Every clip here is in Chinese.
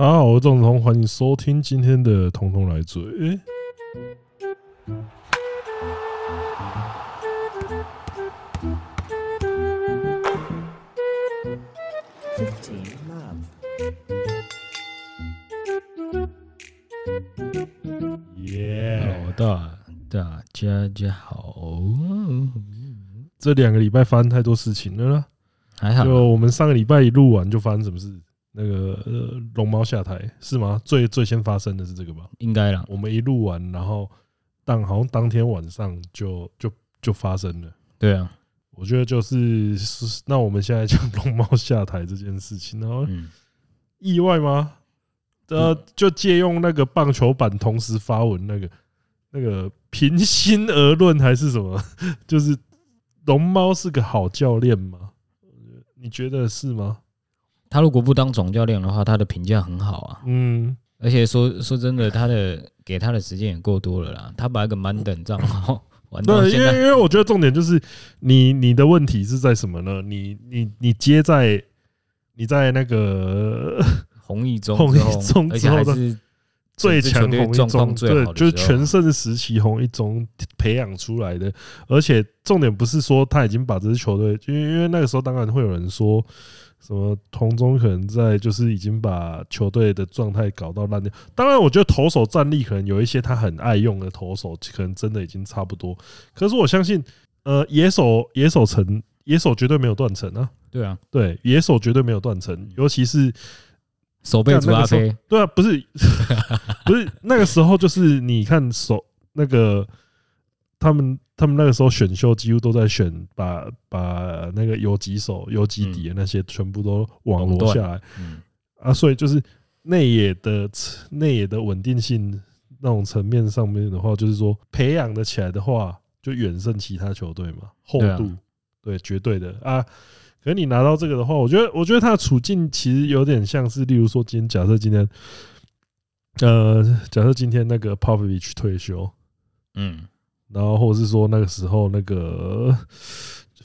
大家好，我是郑子彤，欢迎收听今天的《彤彤来嘴》欸。耶！大大家家好，这两个礼拜发生太多事情了啦，还好。就我们上个礼拜一录完，就发生什么事？那个呃，龙猫下台是吗？最最先发生的是这个吧？应该啦。我们一录完，然后当好像当天晚上就就就发生了。对啊，我觉得就是是那我们现在讲龙猫下台这件事情，然后意外吗？呃，就借用那个棒球版同时发文那个那个平心而论还是什么？就是龙猫是个好教练吗？你觉得是吗？他如果不当总教练的话，他的评价很好啊。嗯，而且说说真的，他的给他的时间也够多了啦。他把一个满等账号 玩到现在。对，因为因为我觉得重点就是你你的问题是在什么呢？你你你接在你在那个 红一中，红一中之后的最强红一中，对，就是全盛时期红一中培养出来的。而且重点不是说他已经把这支球队，因为因为那个时候当然会有人说。什么同中可能在就是已经把球队的状态搞到烂掉。当然，我觉得投手战力可能有一些他很爱用的投手，可能真的已经差不多。可是我相信，呃，野手野手层野手绝对没有断层啊。对啊，对，野手绝对没有断层，尤其是手背主阿飞。对啊，不是 不是那个时候，就是你看手那个他们。他们那个时候选秀几乎都在选把把那个游击手、游击底的那些全部都网罗下来，啊，所以就是内野的内野的稳定性那种层面上面的话，就是说培养的起来的话，就远胜其他球队嘛，厚度对绝对的啊。可是你拿到这个的话，我觉得我觉得他的处境其实有点像是，例如说今天假设今天，呃，假设今天那个 Popovich 退休，嗯。然后，或者是说那个时候，那个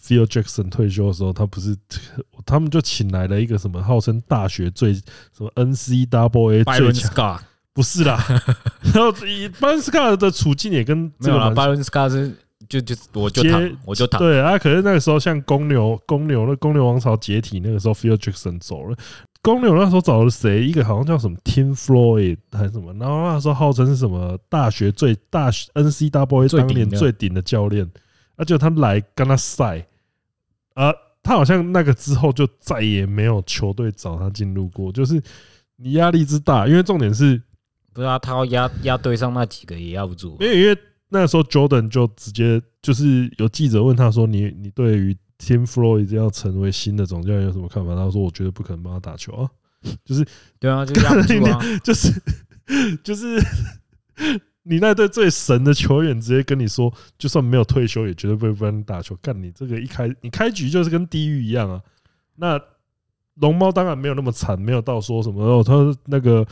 Phil Jackson 退休的时候，他不是 他们就请来了一个什么号称大学最什么 NCAA 最强，不是啦。然后 Byron Scott 的处境也跟没有啦，Byron Scott 是就就我就躺我就躺对啊。可是那个时候，像公牛公牛那公牛王朝解体，那个时候 Phil Jackson 走了。公牛那时候找了谁？一个好像叫什么 Tim Floyd 还是什么？然后那时候号称是什么大学最大 NCWA 当年最顶的教练，而且他来跟他赛，啊，他好像那个之后就再也没有球队找他进入过。就是你压力之大，因为重点是，不是啊，他要压压队上那几个也压不住。因为因为那时候 Jordan 就直接就是有记者问他说：“你你对于？” Tim Floyd 要成为新的总教练有什么看法？他说：“我绝对不可能帮他打球啊，就是对啊，就是就是 就是你那队最神的球员直接跟你说，就算没有退休，也绝对不会帮你打球。干你这个一开你开局就是跟地狱一样啊！那龙猫当然没有那么惨，没有到说什么哦，他那个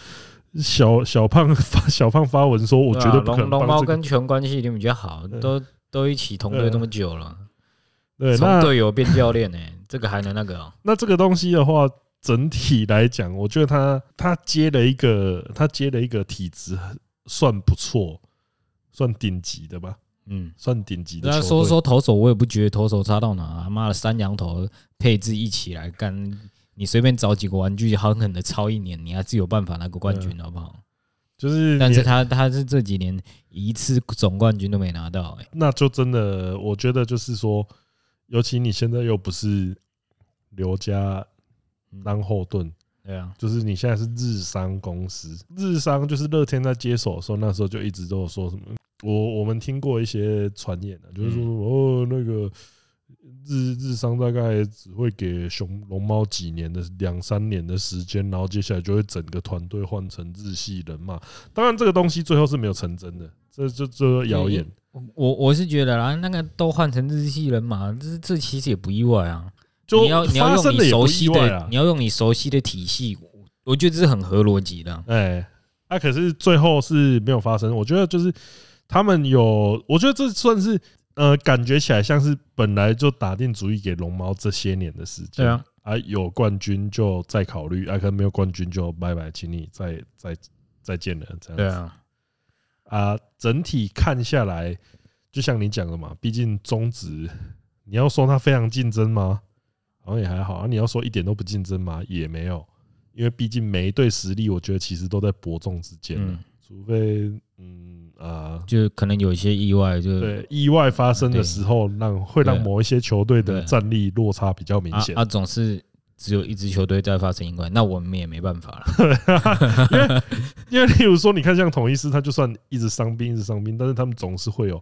小小胖发小胖发文说，我绝对不可能。龙猫跟球关系一定比较好，都都一起同队这么久了。”对，从队友变教练呢，这个还能那个、喔？那这个东西的话，整体来讲，我觉得他他接了一个，他接了一个体质算不错，算顶级的吧？嗯，算顶级的。那说说投手，我也不觉得投手差到哪。妈的，三羊头配置一起来干，你随便找几个玩具，狠狠的超一年，你还是有办法拿个冠军，好不好？就是，但是他他是这几年一次总冠军都没拿到，哎，那就真的，我觉得就是说。尤其你现在又不是刘家当后盾，对啊，就是你现在是日商公司，日商就是乐天在接手的时候，那时候就一直都有说什么，我我们听过一些传言啊，就是说哦那个日日商大概只会给熊龙猫几年的两三年的时间，然后接下来就会整个团队换成日系人嘛。当然这个东西最后是没有成真的，这这这谣言。我我是觉得啦，那个都换成日系人马，这这其实也不意外啊。你要你要用你熟悉的，你要用你熟悉的体系，我觉得这是很合逻辑的。哎，那可是最后是没有发生。我觉得就是他们有，我觉得这算是呃，感觉起来像是本来就打定主意给龙猫这些年的时间。对啊，啊，有冠军就再考虑，啊，可能没有冠军就拜拜，请你再再再见了，这样子。对啊，啊，整体看下来，就像你讲的嘛，毕竟中职，你要说它非常竞争吗？好像也还好啊。你要说一点都不竞争吗？也没有，因为毕竟每一队实力，我觉得其实都在伯仲之间，嗯，除非嗯啊，就可能有一些意外，就对意外发生的时候，让会让某一些球队的战力落差比较明显。啊，总是只有一支球队在发生意外，那我们也没办法了。因 为因为例如说，你看像统一师，他就算一直伤兵，一直伤兵，但是他们总是会有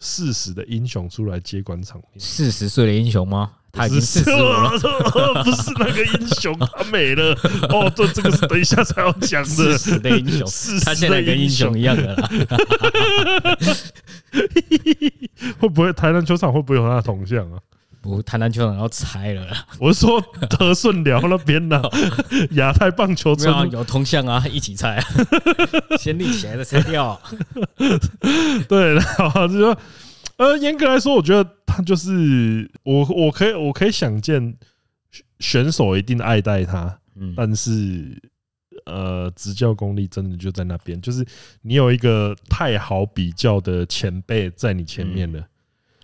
四十的英雄出来接管场面。四十岁的英雄吗？他已经四十了，不是那个英雄，他没了。哦，对，这个是等一下才要讲的。四十的英雄，他现在跟英雄一样的啦。会不会台南球场会不会有他的铜像啊？不，台篮球场要拆了。我是说德顺寮那边的 亚太棒球场有铜像啊，一起拆，先立起来再拆掉。对，然后就说。呃，严格来说，我觉得他就是我，我可以，我可以想见选手一定爱戴他，嗯，但是呃，执教功力真的就在那边，就是你有一个太好比较的前辈在你前面了。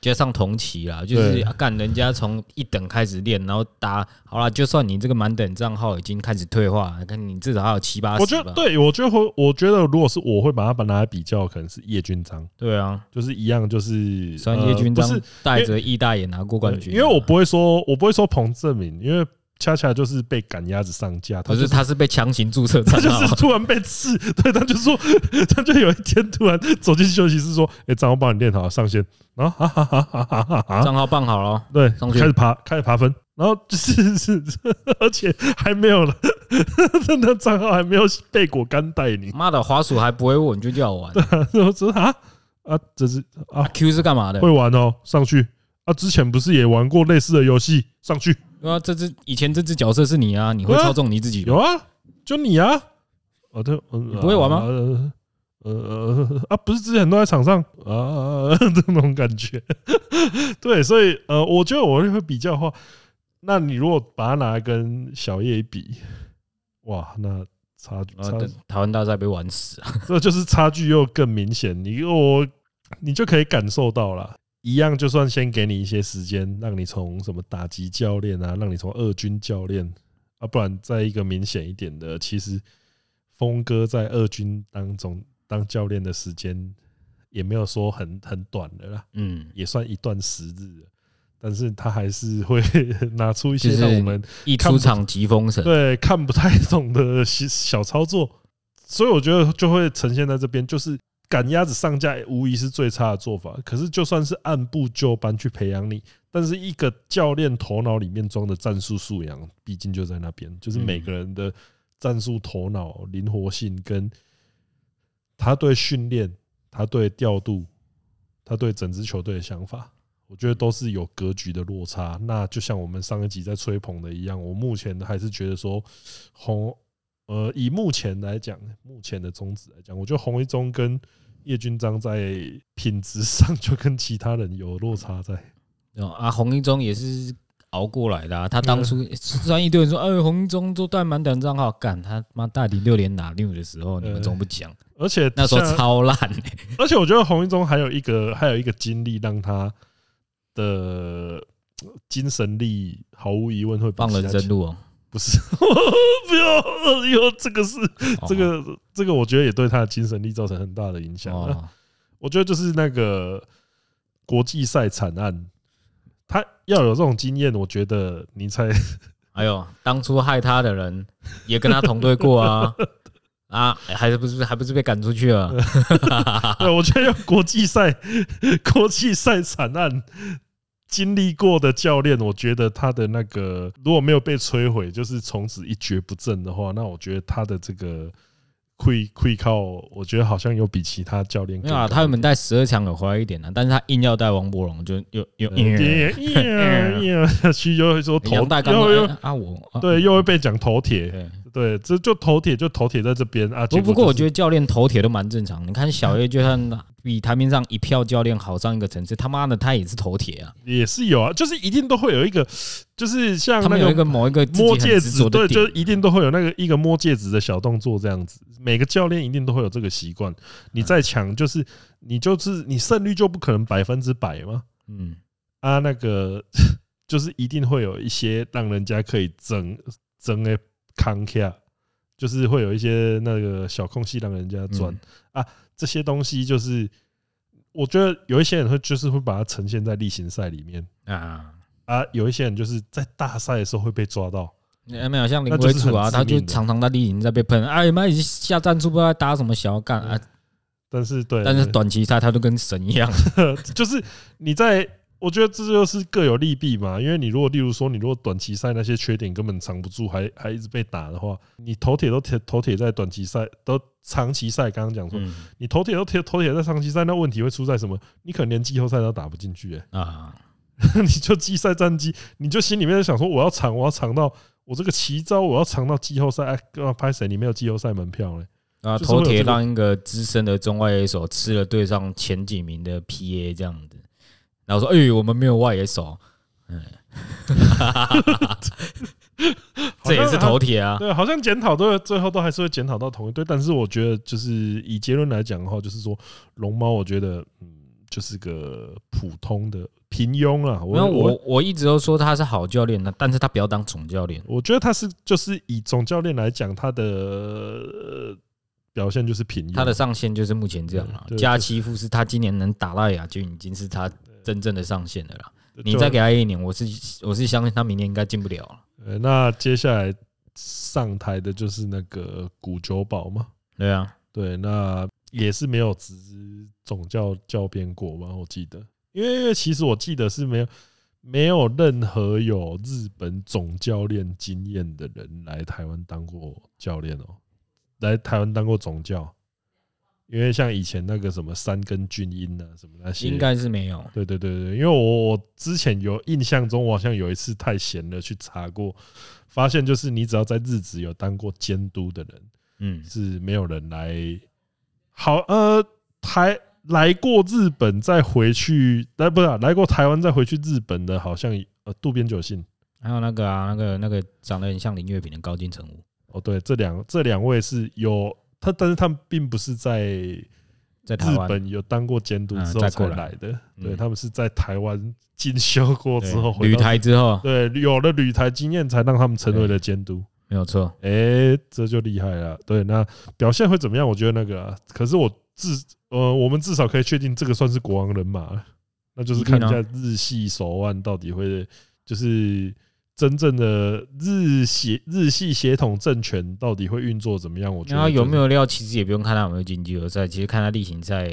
接上同期啦，就是干人家从一等开始练，然后打好了，就算你这个满等账号已经开始退化，看你至少还有七八十。我觉得，对我觉得会，我觉得如果是我会把它把拿来比较，可能是叶军章。对啊，就是一样，就是虽然叶君璋带着义大也拿过冠军，因为我不会说，我不会说彭正明，因为。恰恰就是被赶鸭子上架，可是他是被强行注册，他就是突然被刺，对，他就说，他就有一天突然走进休息室说：“哎，账号帮你练好了，上线。”然后哈哈哈哈哈哈哈，账号办好了，对，开始爬，开始爬分，然后就是是，而且还没有了，真的账号还没有被果干带你，妈的，滑鼠还不会问就叫我玩，我说啊？啊，这是啊，Q 是干嘛的？会玩哦，上去。啊，之前不是也玩过类似的游戏，上去。对啊，这只以前这只角色是你啊，你会操纵你自己？有啊，就你啊。哦，对，你不会玩吗？呃呃啊，不是之前都在场上啊，这种感觉。对，所以呃，我觉得我会比较的话，那你如果把它拿来跟小叶比，哇，那差距差台湾大赛被玩死啊，这就是差距又更明显。你我你就可以感受到了。一样，就算先给你一些时间，让你从什么打击教练啊，让你从二军教练啊，不然再一个明显一点的，其实峰哥在二军当中当教练的时间也没有说很很短的啦，嗯，也算一段时日，但是他还是会拿出一些让我们一出场即封神，对，看不太懂的小操作，所以我觉得就会呈现在这边，就是。赶鸭子上架无疑是最差的做法。可是就算是按部就班去培养你，但是一个教练头脑里面装的战术素养，毕竟就在那边。就是每个人的战术头脑灵活性，跟他对训练、他对调度、他对整支球队的想法，我觉得都是有格局的落差。那就像我们上一集在吹捧的一样，我目前还是觉得说红。呃，以目前来讲，目前的宗旨来讲，我觉得洪一中跟叶军章在品质上就跟其他人有落差在。啊，洪一中也是熬过来的啊。他当初虽然一堆人说，哎，洪一中都带满等账号，干他妈大底六连拿六的时候，你们怎么不讲？而且那时候超烂。而且我觉得洪一中还有一个还有一个经历，让他的精神力毫无疑问会放人生路哦。不是，不要，以后这个是这个这个，我觉得也对他的精神力造成很大的影响。我觉得就是那个国际赛惨案，他要有这种经验，我觉得你才。哎呦，当初害他的人也跟他同队过啊 啊，还是不是还不是被赶出去了？对，我觉得要国际赛国际赛惨案。经历过的教练，我觉得他的那个如果没有被摧毁，就是从此一蹶不振的话，那我觉得他的这个会会靠，我觉得好像有比其他教练。没有啊，他们带十二强有回来一点呢，但是他硬要带王博龙，就又又去又会说头，又又啊我对，又会被讲头铁，对，这就头铁就头铁在这边啊。不不过我觉得教练头铁都蛮正常。你看小 A 就算比台面上一票教练好上一个层次，他妈的他也是头铁啊，也是有啊，就是一定都会有一个，就是像他们有一个某一个摸戒指，对，就一定都会有那个一个摸戒指的小动作这样子。每个教练一定都会有这个习惯。你再强，就是你就是你胜率就不可能百分之百嘛。嗯啊，那个。就是一定会有一些让人家可以争争的康卡，就是会有一些那个小空隙让人家钻啊。这些东西就是，我觉得有一些人会就是会把它呈现在例行赛里面啊啊，有一些人就是在大赛的时候会被抓到。没有像林威楚啊，他就常常在例行赛被喷。哎妈，已经下战术不知道打什么小干啊。但是对，但是短期赛他都跟神一样，就是你在。我觉得这就是各有利弊嘛，因为你如果例如说，你如果短期赛那些缺点根本藏不住，还还一直被打的话，你头铁都铁头铁在短期赛都长期赛，刚刚讲说，你头铁都铁头铁在长期赛，那问题会出在什么？你可能连季后赛都打不进去哎啊！你就季赛战绩，你就心里面想说，我要藏，我要藏到我这个奇招，我要藏到季后赛，哎，拍谁？你没有季后赛门票嘞？啊，头铁让一个资深的中外野手吃了对上前几名的 PA 这样子。然后说：“哎、欸，我们没有外野手，嗯，这也是头铁啊。对，好像检讨都最后都还是会检讨到同一队。但是我觉得，就是以结论来讲的话，就是说龙猫，我觉得嗯，就是个普通的平庸啊。我我我一直都说他是好教练呢，但是他不要当总教练。我觉得他是就是以总教练来讲，他的。”表现就是平庸，他的上限就是目前这样了。加奇夫是他今年能打到亚军，已经是他真正的上限了啦。你再给他一年，我是我是相信他明年应该进不了了。那接下来上台的就是那个古久保嘛？对啊，对，那也是没有执总教教鞭过嘛？我记得，因为其实我记得是没有没有任何有日本总教练经验的人来台湾当过教练哦。来台湾当过总教，因为像以前那个什么三根军音啊，什么那些，应该是没有。对对对对，因为我我之前有印象中，我好像有一次太闲了去查过，发现就是你只要在日职有当过监督的人，嗯，是没有人来。好，呃，台来过日本再回去，来不是来过台湾再回去日本的，好像呃渡边久信，还有那个啊，那个那个长得很像林月平的高金城武。哦，对，这两这两位是有他，但是他们并不是在在日本有当过监督之后才来的，对，他们是在台湾进修过之后，旅台之后，对，有了旅台经验才让他们成为了监督，没有错，哎，这就厉害了，对，那表现会怎么样？我觉得那个，可是我至呃，我们至少可以确定这个算是国王人马，那就是看一下日系手腕到底会就是。真正的日系日系血统政权到底会运作怎么样？我觉得有没有料，其实也不用看他有没有进季后赛，其实看他例行赛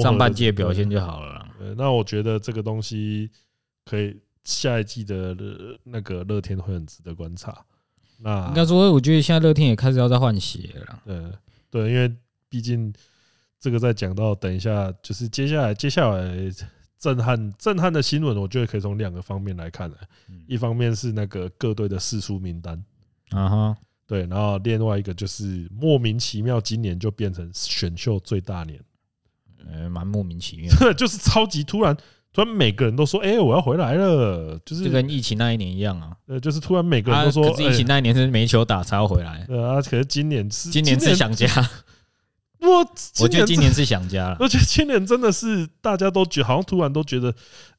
上半季的表现就好了。那我觉得这个东西可以下一季的那个乐天会很值得观察。那应该说，我觉得现在乐天也开始要再换血了。对对，因为毕竟这个在讲到等一下，就是接下来接下来。震撼震撼的新闻，我觉得可以从两个方面来看。一方面是那个各队的四出名单，啊哈，对，然后另外一个就是莫名其妙，今年就变成选秀最大年，呃，蛮莫名其妙，就是超级突然，突然每个人都说：“哎，我要回来了。”就是就跟疫情那一年一样啊，呃，就是突然每个人都说：“疫情那一年是没球打才要回来。”呃啊，可是今年是今年是想家。我我觉得今年是想家了，而且今年真的是大家都觉得好像突然都觉得，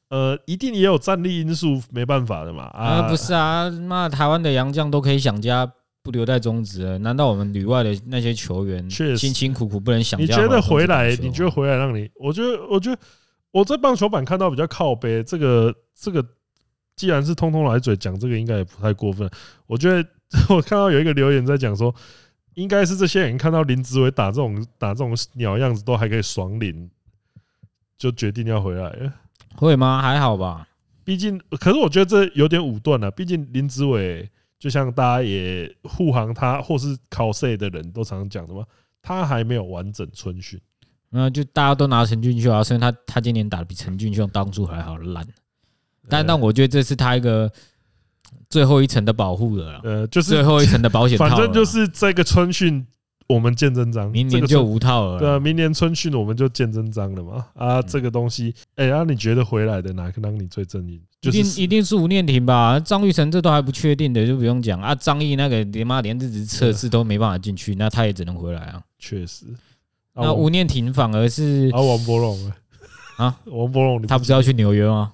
呃，一定也有战力因素，没办法的嘛。啊，不是啊，那台湾的洋将都可以想家，不留在中职了，难道我们旅外的那些球员辛辛苦苦不能想家？你觉得回来？你觉得回来让你？我觉得，我觉得我在棒球版看到比较靠背，这个这个，既然是通通来嘴讲这个，应该也不太过分。我觉得 我看到有一个留言在讲说。应该是这些人看到林子伟打这种打这种鸟样子都还可以爽领，就决定要回来了。会吗？还好吧。毕竟，可是我觉得这有点武断了。毕竟林子伟，就像大家也护航他或是考 C 的人都常常讲的嘛，他还没有完整春训。那就大家都拿陈俊秀啊，虽然他他今年打的比陈俊秀当初还好烂。但但我觉得这是他一个。最后一层的保护了，呃，就是最后一层的保险，反正就是这个春训。我们见真章，明年就无套了。对啊，明年春训我们就见真章了嘛。啊，这个东西，哎，那你觉得回来的哪个让你最正义？一定一定是吴念婷吧？张玉成这都还不确定的，就不用讲啊。张毅那个连妈连日子测试都没办法进去，那他也只能回来啊。确实，那吴念婷反而是啊，王柏融啊，王柏融，他不是要去纽约吗？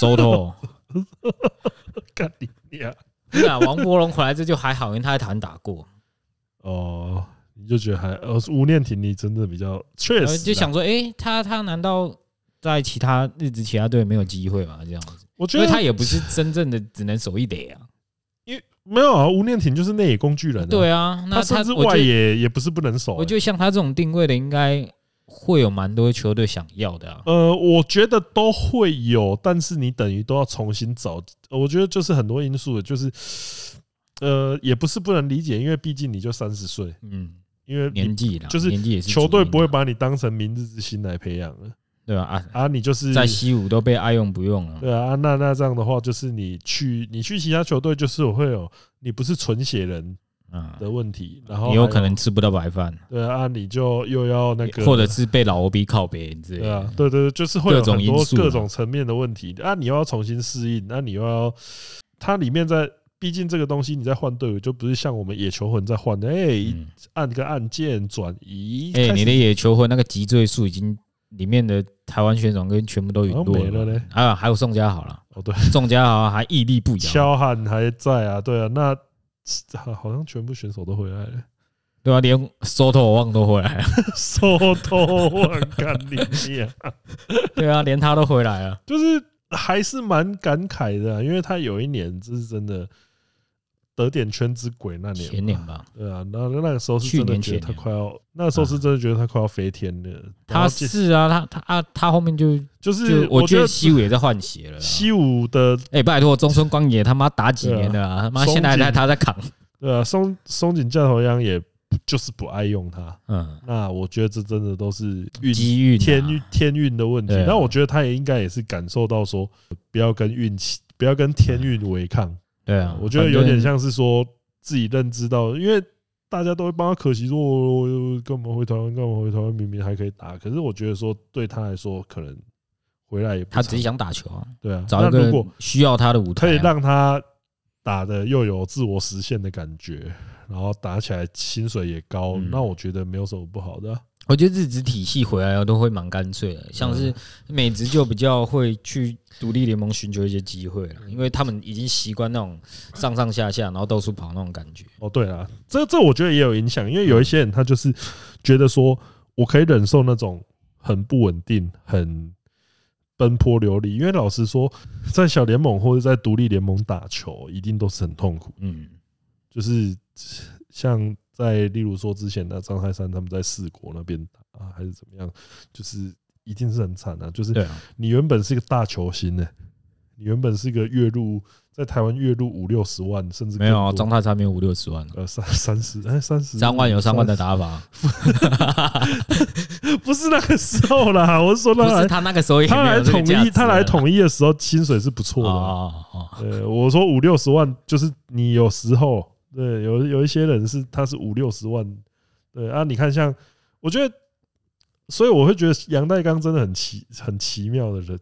收头，干你呀！对啊，王柏荣回来这就还好，因为他在台湾打过。哦。你就觉得还呃，吴念婷你真的比较确实，就想说，哎、欸，他他难道在其他日子其他队没有机会吗？这样子，我觉得他也不是真正的只能守一垒啊，因为没有啊，吴念婷就是内野工具人、啊，对啊，那他是外野也不是不能守、欸。我觉得像他这种定位的，应该会有蛮多球队想要的啊。呃，我觉得都会有，但是你等于都要重新找。我觉得就是很多因素的，就是呃，也不是不能理解，因为毕竟你就三十岁，嗯。因为年纪啦，就是球队不会把你当成明日之星来培养了，对吧？啊啊，你就是在西武都被爱用不用了，对啊。那那这样的话，就是你去你去其他球队，就是会有你不是纯血人的问题，然后你有可能吃不到白饭，对啊，你就又要那个，或者是被老 OB 靠北，对啊，对对，就是会有很多各种层面的问题啊，你又要重新适应，那你又要它里面在。毕竟这个东西你在换队伍，就不是像我们野球魂在换的，哎，按个按键转移。哎，你的野球魂那个脊椎数已经里面的台湾选手跟全部都陨落了嘞。啊，还有宋佳好了。哦，对，宋家豪还屹立不摇，肖汉还在啊。对啊，那 好像全部选手都回来了，对啊，连 Soto 旺都回来了。Soto 旺干你啊！对啊，连他都回来了，就是还是蛮感慨的，因为他有一年这是真的。得点圈之鬼那年，前年吧，对啊，那那个时候是真的觉得他快要，那个时候是真的觉得他快要飞天了。他是啊，他他啊，他后面就就是我觉得西武也在换血了。西武的哎，拜托，中村光也他妈打几年了啊，他妈现在在他在扛。对啊，松松井教头央也就是不爱用他。嗯，那我觉得这真的都是运机运天运天运的问题。那我觉得他也应该也是感受到说，不要跟运气，不要跟天运违抗。对啊，我觉得有点像是说自己认知到，因为大家都会帮他可惜说，我干嘛回台湾？干嘛回台湾？明明还可以打，可是我觉得说对他来说，可能回来也不。他只是想打球啊，对啊。找一个需要他的舞台，可以让他打的又有自我实现的感觉，然后打起来薪水也高，那我觉得没有什么不好的。我觉得日职体系回来都会蛮干脆的，像是美职就比较会去独立联盟寻求一些机会了，因为他们已经习惯那种上上下下，然后到处跑那种感觉。哦，对啊，这这我觉得也有影响，因为有一些人他就是觉得说我可以忍受那种很不稳定、很奔波流离，因为老实说，在小联盟或者在独立联盟打球，一定都是很痛苦。嗯，就是像。在例如说之前的张泰山他们在四国那边打啊，还是怎么样，就是一定是很惨啊。就是你原本是一个大球星呢，你原本是一个月入在台湾月入五六十万，甚至没有张泰山没有五六十万，呃三三十哎三十三万有三万的打法，不是那个时候啦，我是说他是他那个时候他来统一他来统一的时候薪水是不错的，呃我说五六十万就是你有时候。对，有有一些人是他是五六十万，对啊，你看像我觉得，所以我会觉得杨代刚真的很奇很奇妙的人，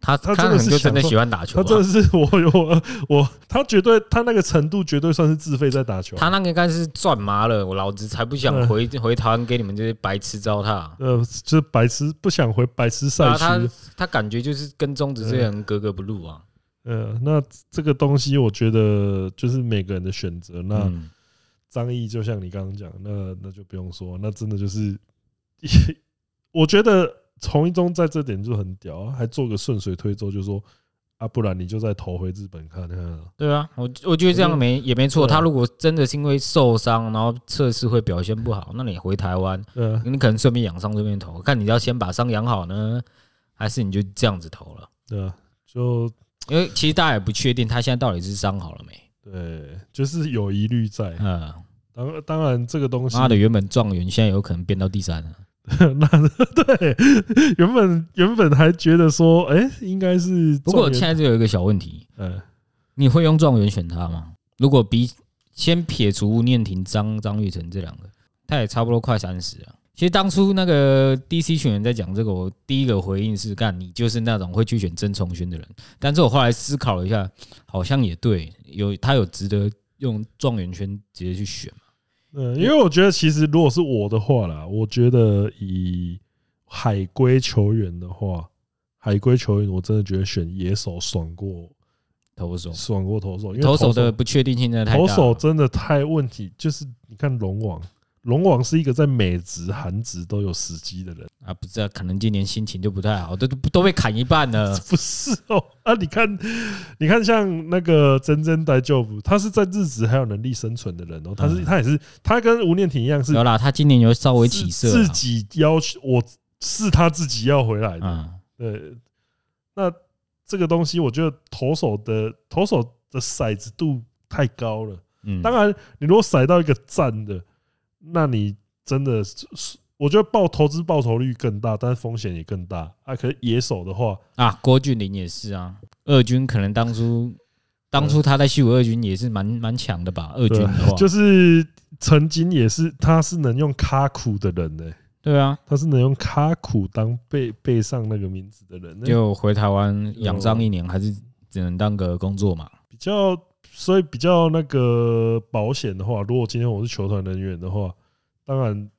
他他真的是真的喜欢打球，他真的是我我我他绝对他那个程度绝对算是自费在打球，他那个应该是赚麻了，我老子才不想回回台湾给你们这些白痴糟蹋，呃，就是白痴不想回白痴赛区，他他感觉就是跟中职这些人格格不入啊。呃，那这个东西我觉得就是每个人的选择。那张毅就像你刚刚讲，那那就不用说，那真的就是，我觉得从一中在这点就很屌，还做个顺水推舟，就说啊，不然你就再投回日本看看。对啊，我我觉得这样没也没错。他如果真的是因为受伤，然后测试会表现不好，那你回台湾，你可能顺便养伤，顺便投，看你要先把伤养好呢，还是你就这样子投了？对啊，就。因为其实大家也不确定他现在到底是伤好了没？对，就是有疑虑在。嗯，当当然这个东西，妈的原本状元现在有可能变到第三了。那 对，原本原本还觉得说，哎，应该是。不过现在就有一个小问题，嗯，你会用状元选他吗？如果比先撇除吴念婷、张张玉成这两个，他也差不多快三十了。其实当初那个 DC 群人在讲这个，我第一个回应是：干，你就是那种会去选曾崇勋的人。但是我后来思考了一下，好像也对，有他有值得用状元圈直接去选嘛？嗯，因为我觉得其实如果是我的话啦，我觉得以海归球员的话，海归球员我真的觉得选野手爽过投手，爽过投手，因为投手的不确定性真的太大，投手真的太问题，就是你看龙王。龙王是一个在美职、韩职都有时机的人啊，不知道可能今年心情就不太好，都都被砍一半了。不是哦，啊，你看，你看，像那个真真大丈夫，他是在日职还有能力生存的人哦，他是他也是他跟吴念庭一样是。有啦，他今年有稍微起色，自己要求我是他自己要回来的。对，那这个东西我觉得投手的投手的骰子度太高了。嗯，当然你如果骰到一个赞的。那你真的是，我觉得报投资报酬率更大，但是风险也更大啊。可是野手的话啊，郭俊林也是啊。二军可能当初当初他在西武二军也是蛮蛮强的吧？二军的话，就是曾经也是，他是能用卡苦的人呢。对啊，他是能用卡苦当背背上那个名字的人，就回台湾养伤一年，还是只能当个工作嘛？比较。所以比较那个保险的话，如果今天我是球团人员的话，当然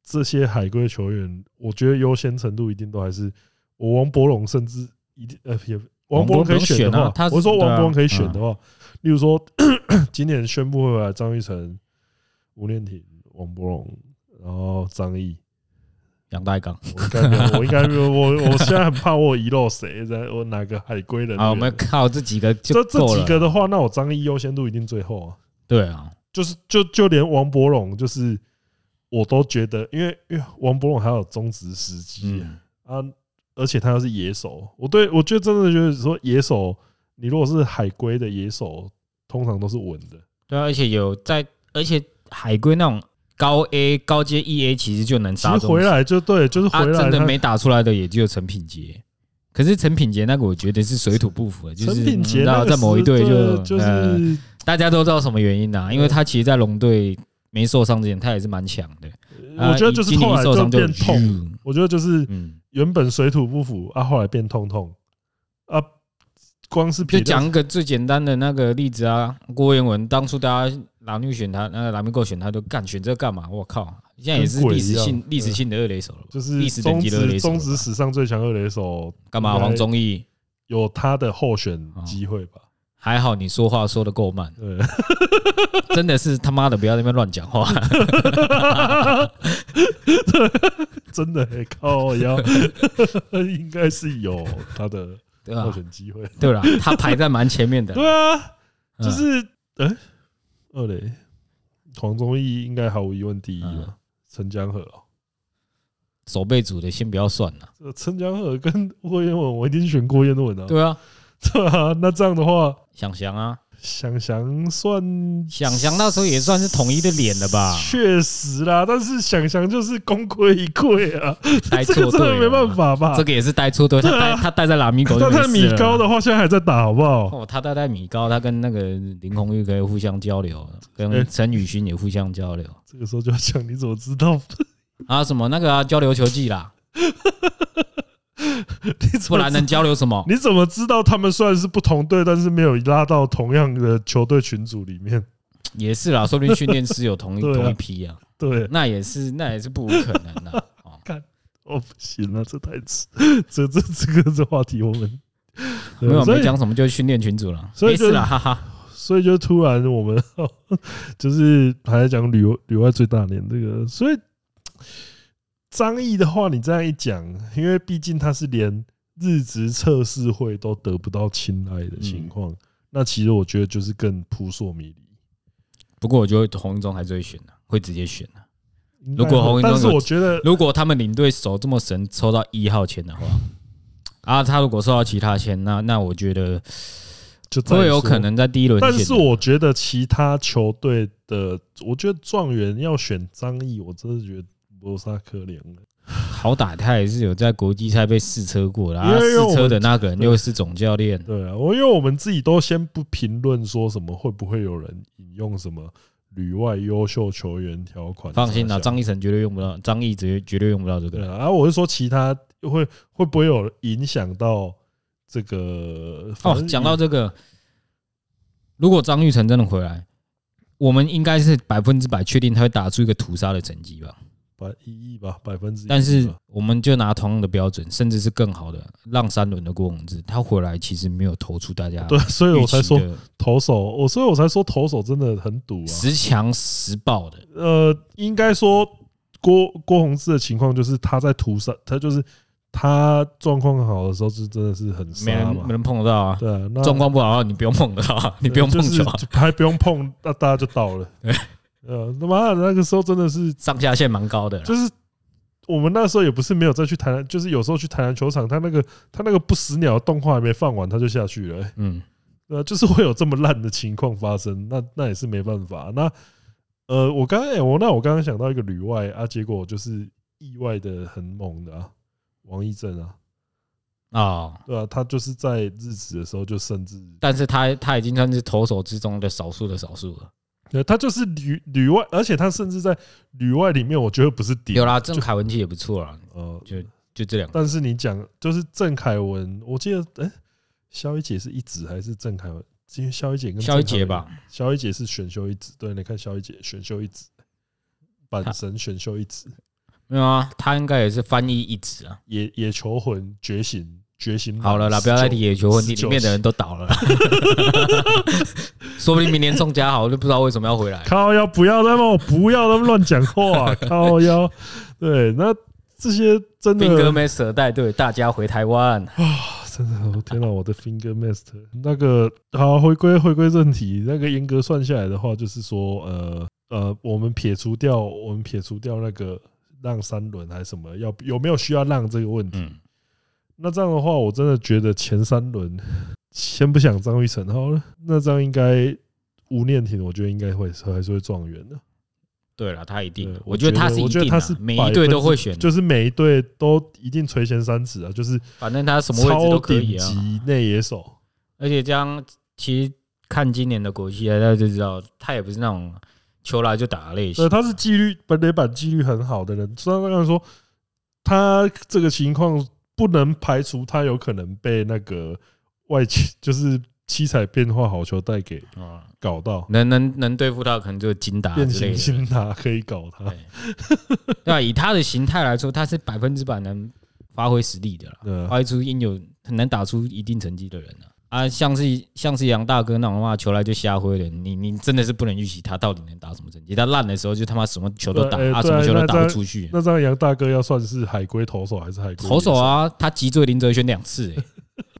这些海归球员，我觉得优先程度一定都还是我王博龙，甚至一定呃也王博龙可以选的话，我说王博龙可以选的话，例如说 今年宣布会来张玉成、吴念庭、王博龙，然后张毅。杨大刚，我应该没有，我应该没有，我我现在很怕我遗漏谁，在我哪个海归人？啊，我们靠这几个就。这这几个的话，那我张毅优先度一定最后啊。对啊，就是就就连王柏融，就是我都觉得，因为因为王柏融还有中职时机啊，而且他又是野手，我对我觉得真的觉得说野手，你如果是海归的野手，通常都是稳的。对啊，而且有在，而且海归那种。高 A 高阶 EA 其实就能杀，回来就对，就是回来。真的没打出来的也就陈品杰，可是陈品杰那个我觉得是水土不服，就是你知道在某一队就就是大家都知道什么原因呐？因为他其实，在龙队没受伤之前，他也是蛮强的。我觉得就是后来就变痛，我觉得就是原本水土不服啊，后来变痛痛啊。光是就讲一个最简单的那个例子啊，郭彦文当初大家蓝绿选他，那个蓝绿够选他都干选这干嘛？我靠，现在也是历史性历史性的二垒手了，就是历史等级的二垒手，中职史上最强二垒手干嘛？黄忠义？有他的候选机会吧？还好你说话说的够慢，对，真的是他妈的不要在那边乱讲话，真的靠腰，应该是有他的。候选机会，对了，他排在蛮前面的。对啊，就是，哎，二雷，黄忠义应该毫无疑问第一了。陈江河哦，守备组的先不要算了。这陈江河跟郭彦文，我一定选郭彦文啊。对啊，对啊，那这样的话，想想啊。想想算想想那时候也算是统一的脸了吧？确实啦，但是想想就是功亏一篑啊，带错队没办法吧？这个也是带错队，他带他带在拉米狗，他在米高的话，现在还在打，好不好？哦，他带在米高，他跟那个林红玉可以互相交流，跟陈宇勋也互相交流。这个时候就要讲，你怎么知道啊？什么那个啊？交流球技啦？不然能交流什么？你怎么知道他们虽然是不同队，但是没有拉到同样的球队群组里面？也是啦，说不定训练师有同一 同一批啊。对，那也是，那也是不无可能的。看，我不行了，这太迟。这这这个这话题我们 没有没讲什么，就训练群组了。所以是啦，哈哈。所以就突然我们就是还在讲旅游旅外最大年这个，所以。张毅的话，你这样一讲，因为毕竟他是连日职测试会都得不到青睐的情况，那其实我觉得就是更扑朔迷离。不过我觉得洪一中还是会选的，会直接选的。如果洪一中，但是我觉得，如果他们领队手这么神，抽到一号签的话，啊，他如果抽到其他签，那那我觉得就会有可能在第一轮。但是我觉得其他球队的，我觉得状元要选张毅，我真的觉得。多杀可怜了，好歹他也是有在国际赛被试车过的，啊，试车的那个人又是总教练。对啊，我因为我们自己都先不评论说什么会不会有人引用什么旅外优秀球员条款。放心啦，张育成绝对用不到，张毅绝绝对用不到这个。然后我是说其他会会不会有影响到这个？哦，讲到这个，如果张育成真的回来。我们应该是百分之百确定他会打出一个屠杀的成绩吧，百一亿吧，百分之。但是我们就拿同样的标准，甚至是更好的让三轮的郭宏志，他回来其实没有投出大家对，所以我才说投手，我所以我才说投手真的很赌啊，十强十爆的。呃，应该说郭郭宏志的情况就是他在屠杀，他就是。他状况好的时候是真的是很，没人没人碰得到啊。对啊，状况不好，你不用碰得到，你不用碰球，还不用碰，那大家就到了。呃，他妈的那个时候真的是上下限蛮高的。就是我们那时候也不是没有再去台南，就是有时候去台南球场，他那个他那个不死鸟动画还没放完，他就下去了。嗯，呃，就是会有这么烂的情况发生，那那也是没办法。那呃，我刚刚我那我刚刚想到一个旅外啊，结果就是意外的很猛的啊。王一正啊，啊，对啊，他就是在日职的时候就甚至，但是他他已经算是投手之中的少数的少数了。对，他就是旅旅外，而且他甚至在旅外里面，我觉得不是顶。有啦，郑凯文其实也不错啦。呃，就就这两个。但是你讲就是郑凯文，我记得哎，肖一姐是一指还是郑凯文？因为肖一姐跟肖一杰吧，肖一姐是选秀一指。对，你看肖一姐选秀一指，阪神选秀一指。没有啊，他应该也是翻译一指啊。野野球魂觉醒觉醒。好了啦，不要再提野球魂，里面的人都倒了。说不定明年宋家豪就不知道为什么要回来。靠腰，不要那么不要那么乱讲话。靠腰，对，那这些真的。Finger Master 带队大家回台湾 啊！真的，我天哪，我的 Finger Master 那个好，回归回归正题，那个严格算下来的话，就是说，呃呃，我们撇除掉，我们撇除掉那个。让三轮还是什么？要有没有需要让这个问题？那这样的话，我真的觉得前三轮 先不想张玉成好了。那这样应该吴念婷，我觉得应该会还是会状元的。对了，他一定，我觉得他是一定，他是每一队都会选，就是每一队都一定垂涎三尺啊。就是反正他什么位置都可以啊。内野手，而且这样其实看今年的国际赛，大家就知道他也不是那种。球来就打的类型，呃，他是纪律本垒板纪律很好的人，所以他刚才说他这个情况不能排除他有可能被那个外就是七彩变化好球带给啊搞到，能能能对付他可能就是金达变形金达可以搞他，对。吧？以他的形态来说，他是百分之百能发挥实力的啦，发挥出应有很难打出一定成绩的人了。啊，像是像是杨大哥那种的话，球来就瞎挥了。你你真的是不能预期他到底能打什么成绩。他烂的时候就他妈什么球都打，啊，什么球都打不出去。那这样杨大哥要算是海归投手还是海归投手啊？他击坠林哲轩两次，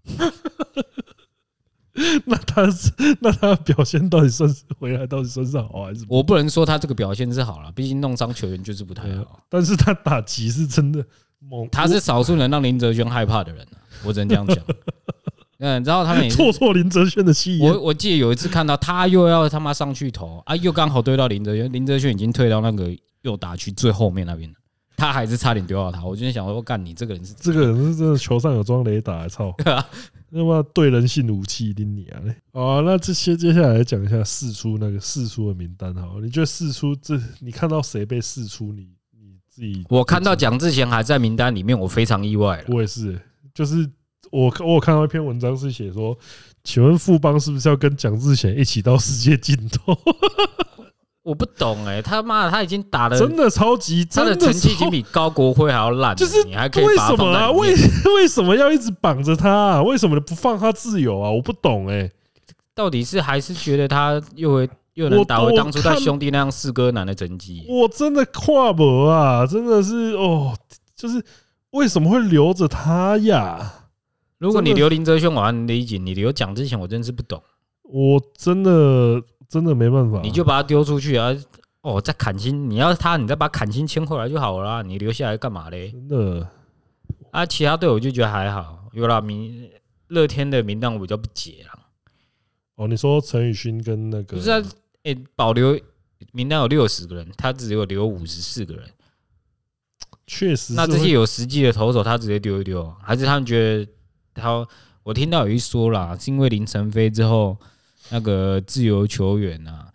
那他是那他的表现到底算是回来到底算是好还是？我不能说他这个表现是好了，毕竟弄伤球员就是不太好。但是他打击是真的猛，他是少数能让林哲轩害怕的人，我只能这样讲。嗯，然后他们错 错林哲轩的戏。我我记得有一次看到他又要他妈上去投啊，又刚好对到林哲轩，林哲轩已经退到那个右打区最后面那边了，他还是差点丢到他。我今天想说，干你这个人是这个人是真的球上有装雷达，操！那么对人性武器拎你啊嘞！好，那这些接下来讲一下试出那个试出的名单好，你觉得释出这你看到谁被试出？你你自己我看到蒋志贤还在名单里面，我非常意外。我也是，就是。我我有看到一篇文章是写说，请问富邦是不是要跟蒋志贤一起到世界尽头？我不懂哎，他妈的他已经打了，真的超级，他的成绩已经比高国辉还要烂，就是你还可以为什么啊？为 为什么要一直绑着他啊？为什么不放他自由啊？我不懂哎，到底是还是觉得他又会又能打回当初在兄弟那样四哥男的成绩？我真的跨博啊，真的是哦，就是为什么会留着他呀？如果你留林哲瑄，我还能理解；你留蒋之前，我真是不懂。我真的真的没办法。你就把他丢出去啊！哦，再砍薪，你要他，你再把砍薪签回来就好了。你留下来干嘛嘞？真的啊，其他队我就觉得还好。有啦，名乐天的名单我比较不解了。哦，你说陈宇勋跟那个不是啊？哎，保留名单有六十个人，他只有留五十四个人。确实。那这些有实际的投手，他直接丢一丢，还是他们觉得他？我听到有一说啦，是因为林晨飞之后，那个自由球员啊，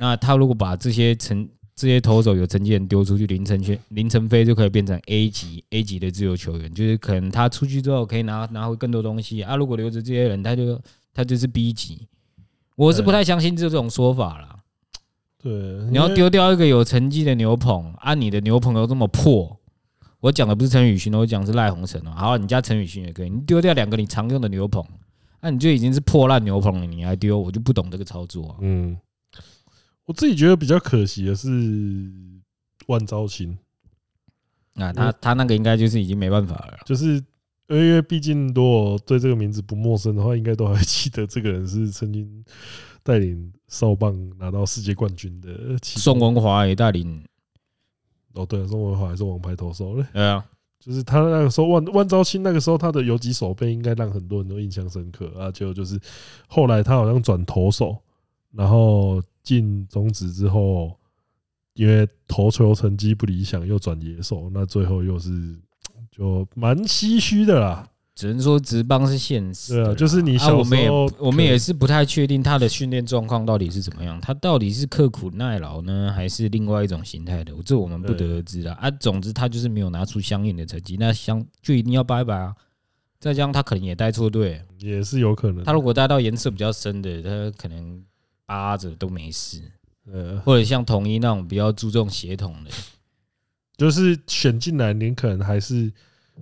那他如果把这些成这些投手有成绩人丢出去，林晨飞林晨飞就可以变成 A 级 A 级的自由球员，就是可能他出去之后可以拿拿回更多东西啊。如果留着这些人，他就他就是 B 级。我是不太相信这种说法啦。对，你要丢掉一个有成绩的牛棚，啊，你的牛棚又这么破。我讲的不是陈宇勋，我讲的是赖鸿成哦。好，你家陈宇勋也可以，你丢掉两个你常用的牛棚，那你就已经是破烂牛棚了，你还丢，我就不懂这个操作啊。嗯，我自己觉得比较可惜的是万昭清，那他他那个应该就是已经没办法了，就是因为毕竟如果对这个名字不陌生的话，应该都还记得这个人是曾经带领少棒拿到世界冠军的宋文华也带领。哦，对，宋文华还是王牌投手嘞。对啊，就是他那个时候万万昭清那个时候他的游击手背应该让很多人都印象深刻啊。就就是后来他好像转投手，然后进中职之后，因为投球成绩不理想，又转野手，那最后又是就蛮唏嘘的啦。只能说职棒是现实，对啊，就是你小时候，我们也我们也是不太确定他的训练状况到底是怎么样，他到底是刻苦耐劳呢，还是另外一种形态的？这我们不得而知啊。啊，总之他就是没有拿出相应的成绩，那相就一定要拜拜啊。再加上他可能也带错队，也是有可能。他如果带到颜色比较深的，他可能扒着都没事。呃，或者像统一那种比较注重协同的，就是选进来，您可能还是。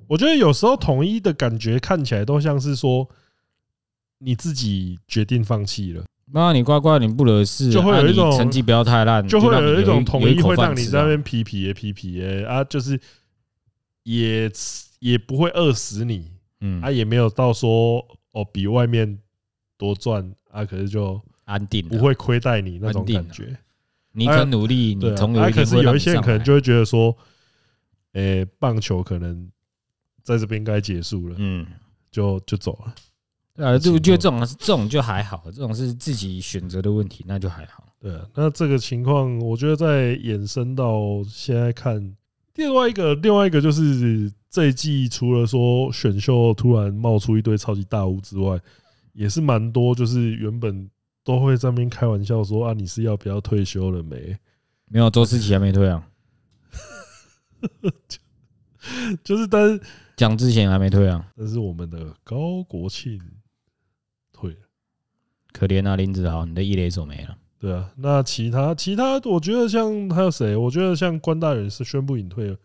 我觉得有时候统一的感觉看起来都像是说你自己决定放弃了。那你乖乖，你不惹事，就会有一种成绩不要太烂，就会有一种统一会让你在那边皮皮耶皮皮耶啊，就是也也不会饿死你，嗯，啊也没有到说哦比外面多赚啊，可是就安定，不会亏待你那种感觉。你肯努力，你总有一天会。可是有一些人可能就会觉得说，诶，棒球可能。在这边该结束了，嗯，就就走了。对啊，就觉得这种这种就还好，这种是自己选择的问题，那就还好。对啊，那这个情况，我觉得在延伸到现在看，另外一个另外一个就是这一季，除了说选秀突然冒出一堆超级大物之外，也是蛮多，就是原本都会在那边开玩笑说啊，你是要不要退休了没？没有，周思琪还没退啊。就是，但是。讲之前还没退啊，但是我们的高国庆退了，可怜啊林子豪，你的一垒手没了。对啊，那其他其他，我觉得像还有谁？我觉得像关大人是宣布隐退了，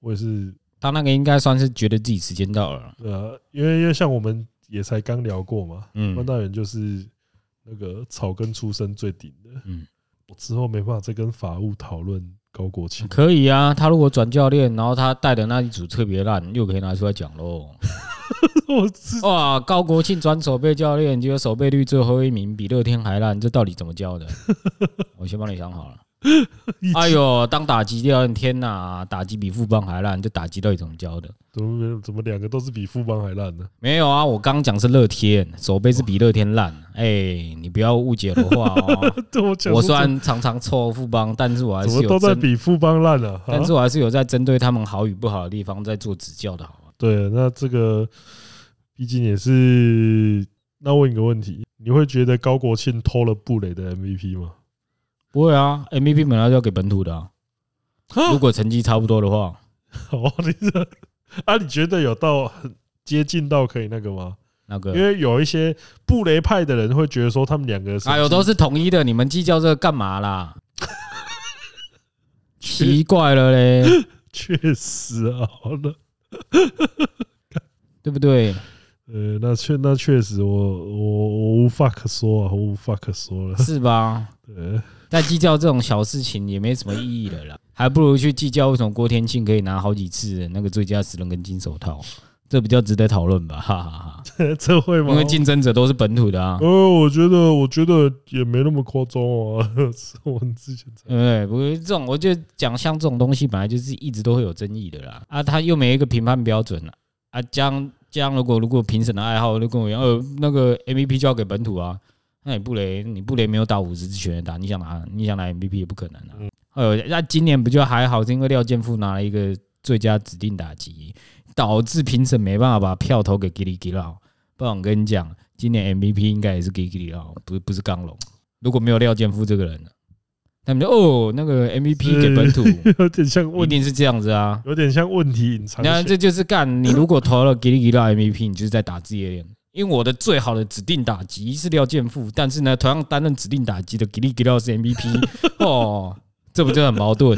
我也是。他那个应该算是觉得自己时间到了。对啊，因为因为像我们也才刚聊过嘛，嗯，关大人就是那个草根出身最顶的，嗯，我之后没办法再跟法务讨论。高国庆可以啊，他如果转教练，然后他带的那一组特别烂，又可以拿出来讲喽。哇，高国庆转守备教练，结果守备率最后一名，比乐天还烂，这到底怎么教的？我先帮你想好了。哎呦，当打击教练，天哪，打击比富邦还烂，这打击到底怎么教的？怎么没有怎么两个都是比富邦还烂呢？没有啊，我刚讲是乐天，手背是比乐天烂。哎，你不要误解的话哦。我虽然常常臭富邦，但是我还是有都在比富邦烂了。但是我还是有在针对他们好与不好的地方在做指教的，好吗？对，那这个毕竟也是。那问一个问题，你会觉得高国庆偷了布雷的 MVP 吗？不会啊，MVP 本来就要给本土的啊。如果成绩差不多的话，哦，你这啊，你觉得有到很接近到可以那个吗？那个，因为有一些布雷派的人会觉得说，他们两个哎呦都是统一的，你们计较这个干嘛啦？奇怪了嘞，确实啊，好了，对不对？呃，那确那确实我，我我我无话可说啊，我无话可说了，是吧？对。但计较这种小事情也没什么意义了啦，还不如去计较为什么郭天庆可以拿好几次那个最佳十人跟金手套，这比较值得讨论吧？哈哈哈，这会吗？因为竞争者都是本土的啊。呃，我觉得，我觉得也没那么夸张啊。是 我们之前对，不是这种，我觉得讲像这种东西本来就是一直都会有争议的啦。啊，他又没一个评判标准啊。啊，将将如果如果评审的爱好都跟我一样，呃，那个 MVP 交给本土啊。那你布雷，你布雷没有打五十支全垒打，你想拿你想拿 MVP 也不可能啊。哎呦，那今年不就还好，是因为廖健富拿了一个最佳指定打击，导致评审没办法把票投给吉里吉拉。不然我跟你讲，今年 MVP 应该也是吉里吉拉，不不是刚龙。如果没有廖健富这个人，他们就哦，那个 MVP 给本土，有点像问，一定是这样子啊，有点像问题隐藏。你看，这就是干。你如果投了吉里吉拉 MVP，你就是在打自己的脸。因为我的最好的指定打击是廖健富，但是呢，同样担任指定打击的吉里吉拉是 MVP 哦，这不就很矛盾？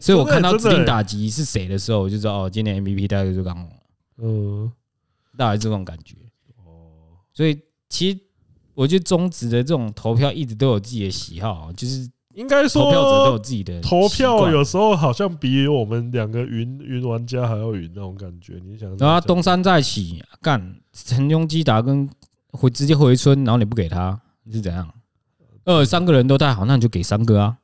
所以我看到指定打击是谁的时候，我就知道哦，今年 MVP 大概就是刚龙，嗯，大概这种感觉。哦，所以其实我觉得中职的这种投票一直都有自己的喜好，就是。应该说，投票者都有自己的投票，有时候好像比我们两个云云玩家还要云那种感觉。你想，然后东山再起干陈鏞基打跟回直接回村，然后你不给他，你是怎样？呃，三个人都太好，那你就给三个啊。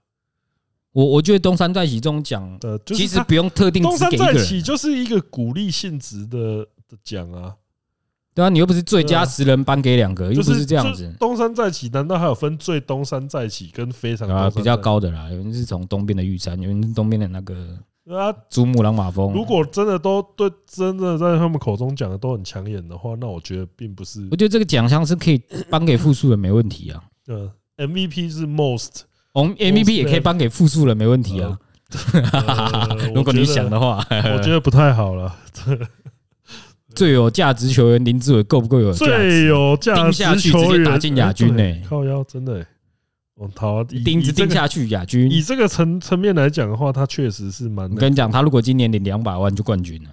我我觉得东山再起这种奖，其实不用特定东山再起就是一个鼓励性质的的奖啊。对啊，你又不是最佳十人颁给两个，又不是这样子。东山再起，难道还有分最东山再起跟非常啊比较高的啦？有人是从东边的玉山，有人是东边的那个啊珠穆朗玛峰。如果真的都对，真的在他们口中讲的都很抢眼的话，那我觉得并不是。我觉得这个奖项是可以颁给复数人，没问题啊。呃，MVP 是 most，我们 MVP 也可以颁给复数人，没问题啊。如果你想的话，我觉得不太好了。最有价值球员林志伟够不够有价值？最有价值球员打进亚军呢？靠腰真的，我操！钉子钉下去亚军。以这个层层面来讲的话，他确实是蛮……我跟你讲，他如果今年领两百万就冠军了，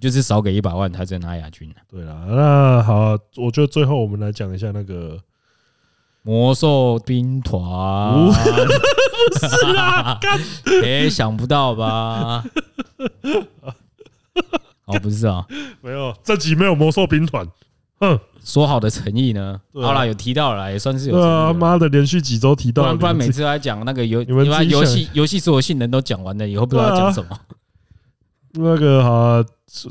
就是少给一百万，他才拿亚军。对了，那好，我觉得最后我们来讲一下那个魔兽兵团。不是啊，哎，想不到吧？哦，不是啊，没有，这集没有魔兽兵团。哼，说好的诚意呢？好啦，有提到了，也算是有。啊，妈的，连续几周提到，不然不然每次来讲那个游，你们游戏游戏所有性能都讲完了，以后不知道讲什么。那个好，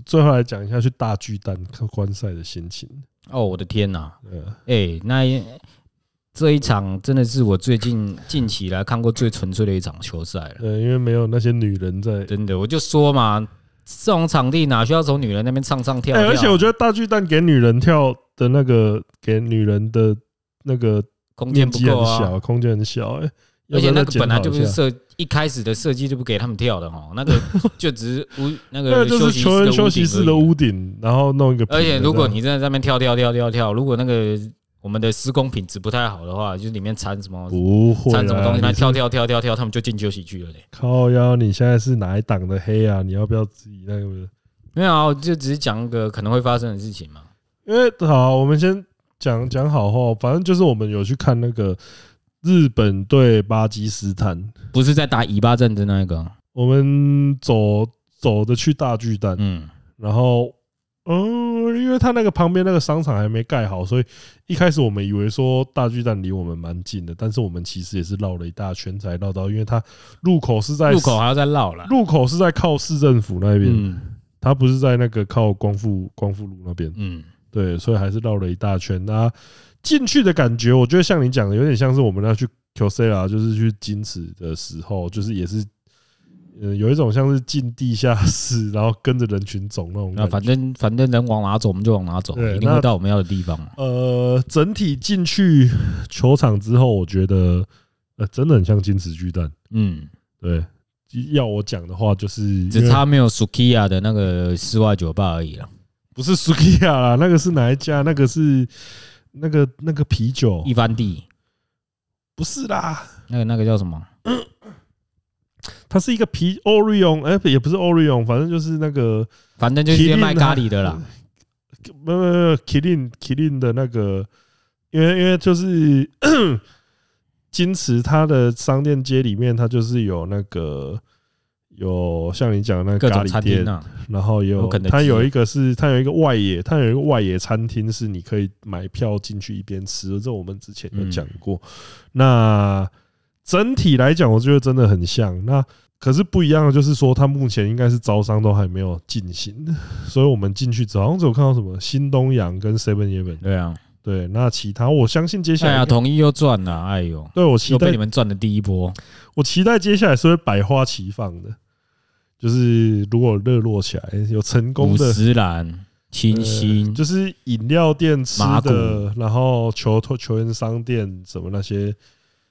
最后来讲一下去大巨蛋看观赛的心情。哦，我的天呐！哎，那这一场真的是我最近近期来看过最纯粹的一场球赛了。对，因为没有那些女人在。真的，我就说嘛。这种场地哪需要从女人那边唱唱跳跳？而且我觉得大巨蛋给女人跳的那个，给女人的那个空间不够小，空间很小。哎，而且那个本来就不是设一开始的设计就不给他们跳的哈，那个就只是屋 那个就是球员休息室的屋顶，然后弄一个。而且如果你真的在那边跳跳跳跳跳，如果那个。我们的施工品质不太好的话，就是里面掺什么不会掺什么东西，他跳跳跳跳跳，他们就进休息区了嘞。靠腰，你现在是哪一档的黑啊？你要不要自己那个？没有啊，我就只是讲一个可能会发生的事情嘛。因为好，我们先讲讲好话，反正就是我们有去看那个日本对巴基斯坦，不是在打以巴战争那一个。我们走走着去大巨蛋，嗯，然后。嗯，因为他那个旁边那个商场还没盖好，所以一开始我们以为说大巨蛋离我们蛮近的，但是我们其实也是绕了一大圈才绕到，因为它入口是在入口还要再绕了，入口是在靠市政府那边，它不是在那个靠光复光复路那边，嗯，对，所以还是绕了一大圈。那进去的感觉，我觉得像你讲的，有点像是我们要去 Kyocera，就是去金池的时候，就是也是。嗯，有一种像是进地下室，然后跟着人群走那种。那反正反正能往哪走，我们就往哪走，一定会到我们要的地方。呃，整体进去球场之后，我觉得呃，真的很像金池巨蛋。嗯，对。要我讲的话，就是只差没有 Sukiya 的那个室外酒吧而已了。不是 Sukiya 啦，那个是哪一家？那个是那个那个啤酒一番地，不是啦。那个那个叫什么？它是一个皮 Orion，哎，也不是 Orion，反正就是那个，反正就是卖咖喱的啦。没有没有 k i l i n k i l i n 的那个，因为因为就是 金池它的商店街里面，它就是有那个有像你讲的那个咖喱店，然后有它有一个是它有一个外野，它有一个外野餐厅是你可以买票进去一边吃，这我们之前有讲过。那整体来讲，我觉得真的很像。那可是不一样的，就是说他目前应该是招商都还没有进行，所以我们进去之后，好像只有看到什么新东阳跟 Seven Eleven。对啊，对。那其他，我相信接下来，统一又赚了，哎呦，对我期待你们赚的第一波。我期待接下来是会百花齐放的。就是如果热络起来有成功的，五十岚、清新，就是饮料店吃的，然后球托球员商店什么那些，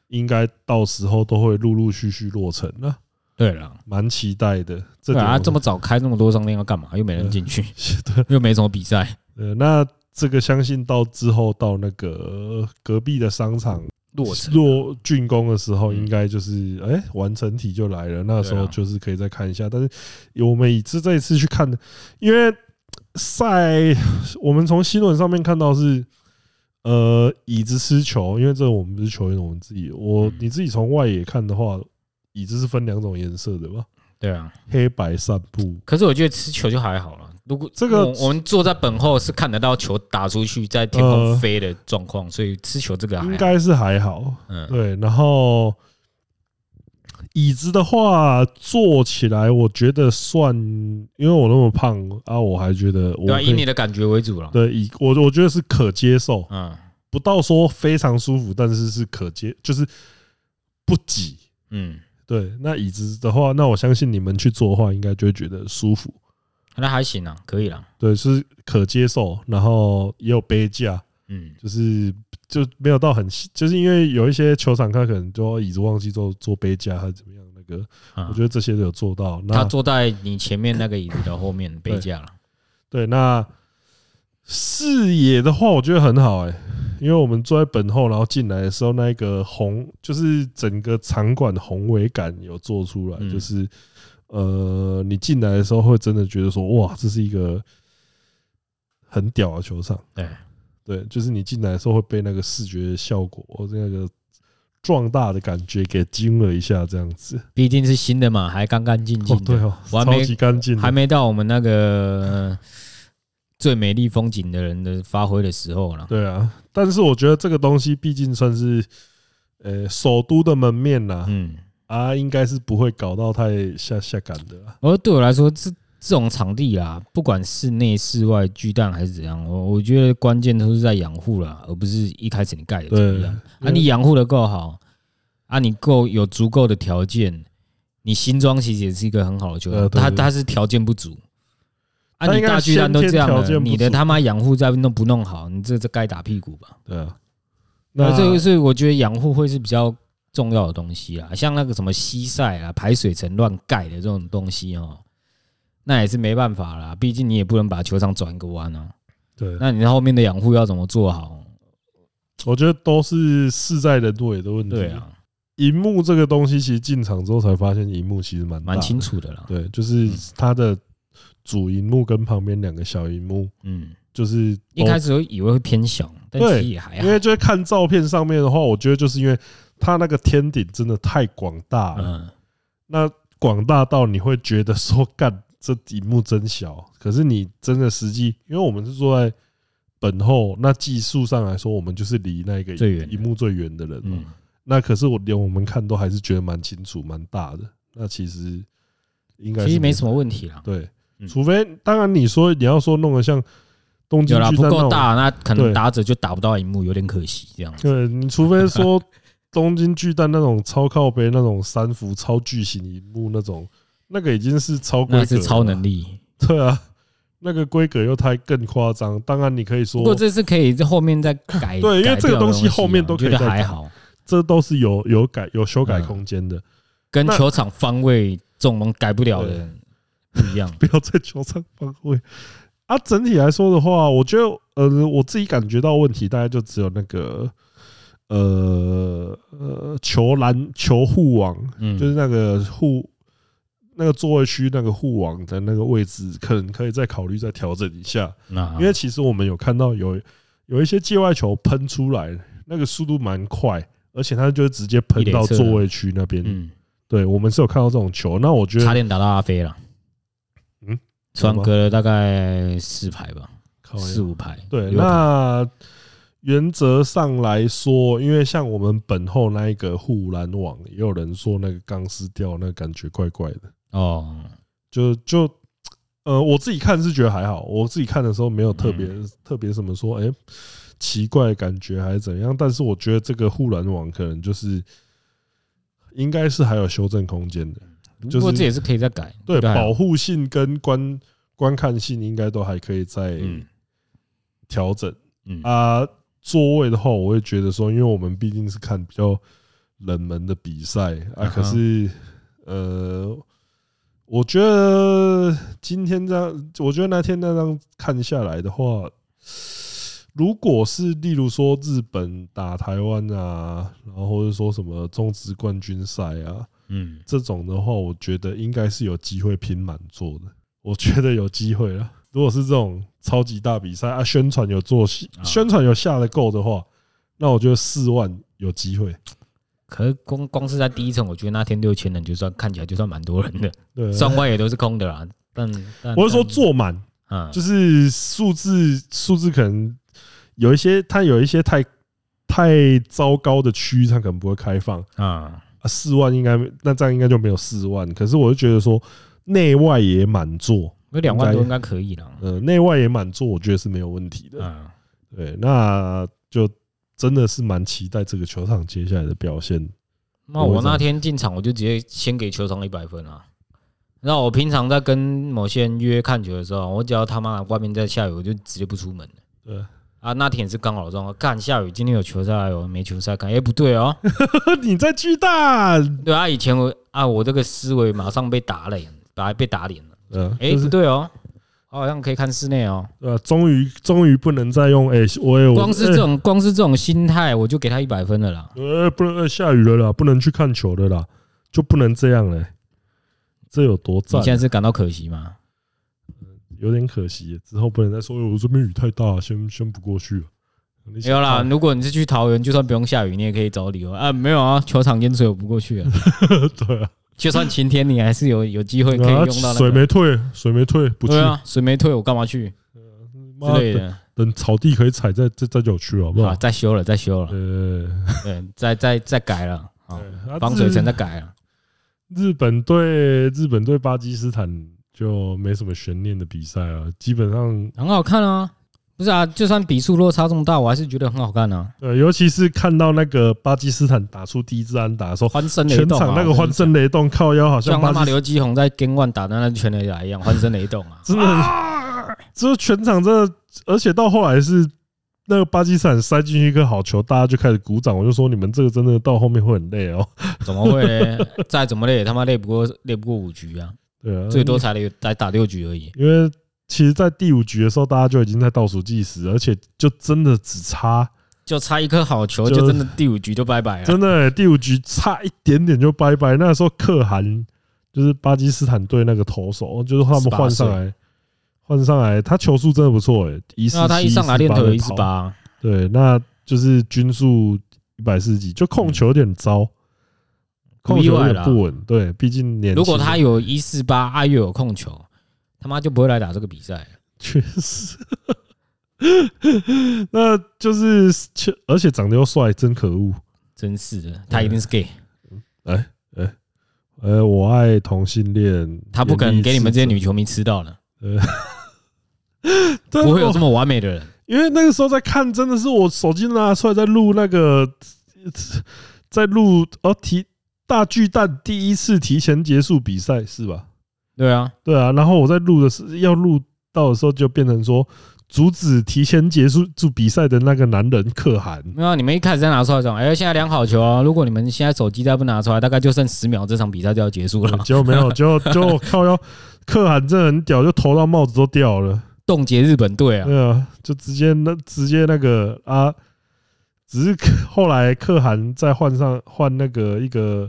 应该到时候都会陆陆续续落成了。对了，蛮期待的。对啊，这么早开那么多商店要干嘛？又没人进去，又没什么比赛。呃，那这个相信到之后到那个隔壁的商场。落落竣工的时候，应该就是哎，完成体就来了。那时候就是可以再看一下。但是我们以这这一次去看的，因为赛我们从新闻上面看到是呃椅子失球，因为这我们不是球员，我们自己我你自己从外野看的话，椅子是分两种颜色的吧？对啊，黑白散布。可是我觉得吃球就还好了。如果这个我们坐在本后是看得到球打出去在天空飞的状况，所以吃球这个应该是还好。嗯，对。然后椅子的话坐起来，我觉得算，因为我那么胖啊，我还觉得我以你的感觉为主了。对，以我我觉得是可接受。嗯，不到说非常舒服，但是是可接，就是不挤。嗯。对，那椅子的话，那我相信你们去做的话，应该就会觉得舒服。那还行啊，可以啦。对，是可接受，然后也有杯架，嗯，就是就没有到很，就是因为有一些球场他可能就椅子忘记做做杯架还是怎么样，那个，我觉得这些都有做到。那他坐在你前面那个椅子的后面杯架了。对，那视野的话，我觉得很好哎。因为我们坐在本后，然后进来的时候，那个红就是整个场馆的宏伟感有做出来，就是呃，你进来的时候会真的觉得说，哇，这是一个很屌的球场。哎对，就是你进来的时候会被那个视觉效果或，那个壮大的感觉给惊了一下，这样子。毕竟是新的嘛，还干干净净的，对哦，超级干净，还没到我们那个。最美丽风景的人的发挥的时候了。对啊，但是我觉得这个东西毕竟算是，呃，首都的门面呐，嗯啊，应该是不会搞到太下下感的。而对我来说，这这种场地啦，不管室内、室外、巨蛋还是怎样，我我觉得关键都是在养护了，而不是一开始你盖的怎么样。啊，你养护的够好，啊，你够有足够的条件，你新装其实也是一个很好的球场，它它是条件不足。啊！你大巨蛋都这样了，你的他妈养护再弄不弄好，你这这该打屁股吧？对啊，那这个是我觉得养护会是比较重要的东西啊，像那个什么西晒啊、排水层乱盖的这种东西哦，那也是没办法啦。毕竟你也不能把球场转个弯啊。对，那你后面的养护要怎么做好？我觉得都是事在人为的问题。对啊，荧幕这个东西其实进场之后才发现，荧幕其实蛮蛮清楚的啦。对，就是它的。主荧幕跟旁边两个小荧幕，嗯，就是一开始我以为会偏小，但其实也还好。因为就是看照片上面的话，我觉得就是因为它那个天顶真的太广大了，那广大到你会觉得说，干这荧幕真小。可是你真的实际，因为我们是坐在本后，那技术上来说，我们就是离那个荧幕最远的人嘛。那可是我连我们看都还是觉得蛮清楚、蛮大的。那其实应该其实没什么问题啦。对。除非，当然你说你要说弄得像东京巨蛋不够大，那可能打者就打不到荧幕，有点可惜这样子。对，你除非说东京巨蛋那种超靠背那种三幅超巨型荧幕那种，那个已经是超规格，那是超能力。对啊，那个规格又太更夸张。当然你可以说，不过这是可以在后面再改。对，因为这个东西后面都可以再还好，这都是有有改有修改空间的，跟球场方位这种改不了的。不一样，不要在球场方位啊！整体来说的话，我觉得呃，我自己感觉到问题，大概就只有那个呃呃球篮球护网，嗯，就是那个护那个座位区那个护网的那个位置，可能可以再考虑再调整一下。那因为其实我们有看到有有一些界外球喷出来，那个速度蛮快，而且它就直接喷到座位区那边。嗯，对，我们是有看到这种球。那我觉得差点打到阿飞了。算隔了大概四排吧，四五排。对，那原则上来说，因为像我们本后那一个护栏网，也有人说那个钢丝掉，那感觉怪怪的。哦，就就呃，我自己看是觉得还好，我自己看的时候没有特别特别什么说，哎，奇怪的感觉还是怎样。但是我觉得这个护栏网可能就是应该是还有修正空间的。就是不过这也是可以再改。对，保护性跟观观看性应该都还可以再调整。嗯啊，座位的话，我会觉得说，因为我们毕竟是看比较冷门的比赛啊，可是呃，我觉得今天这样，我觉得那天那张看下来的话。如果是例如说日本打台湾啊，然后或者说什么中职冠军赛啊，嗯，这种的话，我觉得应该是有机会拼满座的。我觉得有机会了。如果是这种超级大比赛啊，宣传有做，宣传有下的够的话，那我觉得四万有机会。可是光光是在第一层，我觉得那天六千人就算看起来就算蛮多人的，对，双外也都是空的啦。但我是说坐满，嗯，就是数字数字可能。有一些，它有一些太太糟糕的区，它可能不会开放啊。四万应该，那这样应该就没有四万。可是我就觉得说，内外也满座，那两万多应该可以了。嗯，内外也满座，我觉得是没有问题的。嗯，对，那就真的是蛮期待这个球场接下来的表现。那我那天进场，我就直接先给球场一百分啊。那我平常在跟某些人约看球的时候，我只要他妈外面在下雨，我就直接不出门了。对。啊，那天也是刚好状况，干下雨，今天有球赛哦，没球赛看，哎，不对哦，你在巨蛋？对啊，以前我啊，我这个思维马上被打脸，打被打脸了。嗯，哎，不对哦，好像可以看室内哦。啊，终于终于不能再用哎，我有光是这种光是这种心态，我就给他一百分了啦。呃，不能下雨了啦，不能去看球了啦，就不能这样了。这有多赞？你现在是感到可惜吗？有点可惜，之后不能再说。我这边雨太大，先先不过去了。没有啦，如果你是去桃园，就算不用下雨，你也可以找理由啊。没有啊，球场淹水，我不过去啊。对啊，就算晴天，你还是有有机会可以用到。水没退，水没退，不去啊。水没退，我干嘛去？之类的。等草地可以踩，再再再就去好不好？再修了，再修了。对 对，再再再改了啊，防水层再改了。日本对，日本对，巴基斯坦。就没什么悬念的比赛啊，基本上很好看啊，不是啊，就算比数落差这么大，我还是觉得很好看啊。对，尤其是看到那个巴基斯坦打出第一支安打的时候，欢声雷动，全场那个欢声雷动，靠腰好像像他妈刘基鸿在 Game One 打的那全垒打一样，欢声雷动啊，真的，这全场真的，而且到后来是那个巴基斯坦塞进去一个好球，大家就开始鼓掌，我就说你们这个真的到后面会很累哦。怎么会呢？再怎么累，他妈累不过累不过五局啊。对啊，最多才六才打六局而已。因为其实，在第五局的时候，大家就已经在倒数计时，而且就真的只差，就差一颗好球，就真的第五局就拜拜了。真的，第五局差一点点就拜拜。那时候可汗就是巴基斯坦队那个投手，就是他们换上来，换上来，他球速真的不错诶，一四七，他一上来练腿一四八，对，那就是均速一百四十几，就控球有点糟。控球有点不稳，对，毕竟年。如果他有一四八，阿月有控球，他妈就不会来打这个比赛。确实，那就是，而且长得又帅，真可恶，真是的，他一定是 gay。哎哎哎，我爱同性恋，他不可能给你们这些女球迷吃到了。不会有这么完美的人，因为那个时候在看，真的是我手机拿出来在录那个，在录哦提。大巨蛋第一次提前结束比赛是吧？对啊，对啊。然后我在录的是要录到的时候，就变成说阻止提前结束住比赛的那个男人可汗。没有，你们一开始在拿出来讲，哎，现在量好球啊！如果你们现在手机再不拿出来，大概就剩十秒，这场比赛就要结束了。结果没有，结果 就靠要，可汗真的很屌，就头到帽子都掉了，冻结日本队啊！对啊，就直接那直接那个啊，只是后来可汗再换上换那个一个。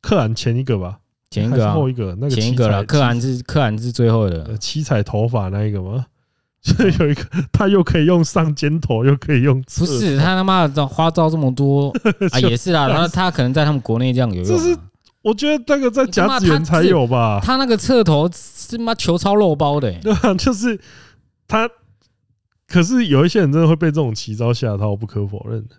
可汗前一个吧，前一个啊，后一个那个前一个了。克兰是克兰是最后的，七彩头发那一个吗？所以有一个，他又可以用上肩头，又可以用。不是他他妈的花招这么多 啊，也是啊。他他可能在他们国内这样有用。就是我觉得那个在甲子园才有吧。他那个侧头是妈球超肉包的，对啊？就是他，可是有一些人真的会被这种奇招吓到，不可否认的。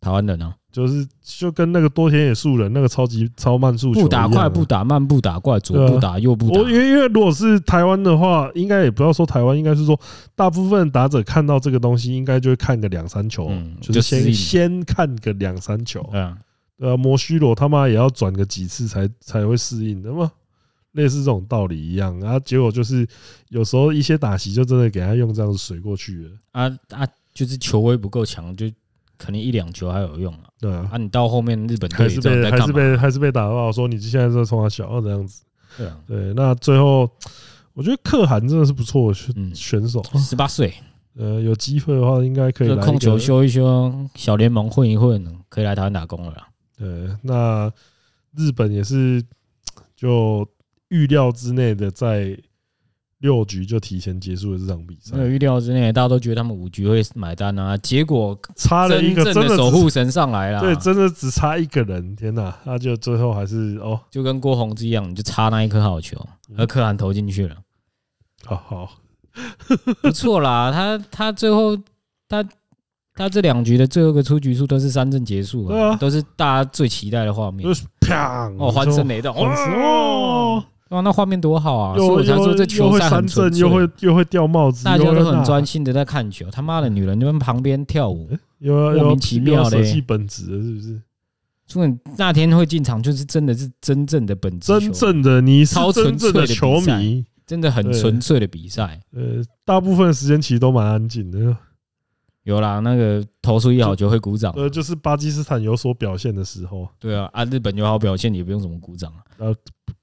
台湾人呢？就是就跟那个多田野树人那个超级超慢速球，不打快不打慢不打怪，左不打右不打。因为因为如果是台湾的话，应该也不要说台湾，应该是说大部分打者看到这个东西，应该就会看个两三球，就是先先看个两三球。嗯，呃，摩须罗他妈也要转个几次才才会适应的嘛，类似这种道理一样。然后结果就是有时候一些打席就真的给他用这样子水过去了啊啊，就是球威不够强，就可能一两球还有用啊。对啊，啊你到后面日本还是被还是被还是被打爆，说你现在在冲他小这样子。对啊，对，那最后我觉得可汗真的是不错的选手，十八岁。呃，有机会的话，应该可以来控球修一修，小联盟混一混，可以来台湾打工了啦。对，那日本也是就预料之内的，在六局就提前结束了这场比赛。没有预料之内，大家都觉得他们五局会买单啊，结果差了一个真的守护神上来了。对，真的只差一个人，天哪！那就最后还是哦，就跟郭宏志一样，你就差那一颗好球，而可汗投进去了。好好。不错啦，他他最后他他这两局的最后一个出局数都是三振结束啊，都是大家最期待的画面。哦，欢声雷动哦，哇，那画面多好啊！所以我才说这球赛很纯，又会又会掉帽子，大家都很专心的在看球。他妈的女人就在旁边跳舞，莫名其妙的，舍弃本质了是不是？所以那天会进场，就是真的是真正的本质，真正的你超纯粹的球迷。真的很纯粹的比赛，呃，大部分时间其实都蛮安静的。有啦，那个投出一好球会鼓掌，呃，就是巴基斯坦有所表现的时候。对啊，啊，日本有好表现也不用怎么鼓掌啊。啊，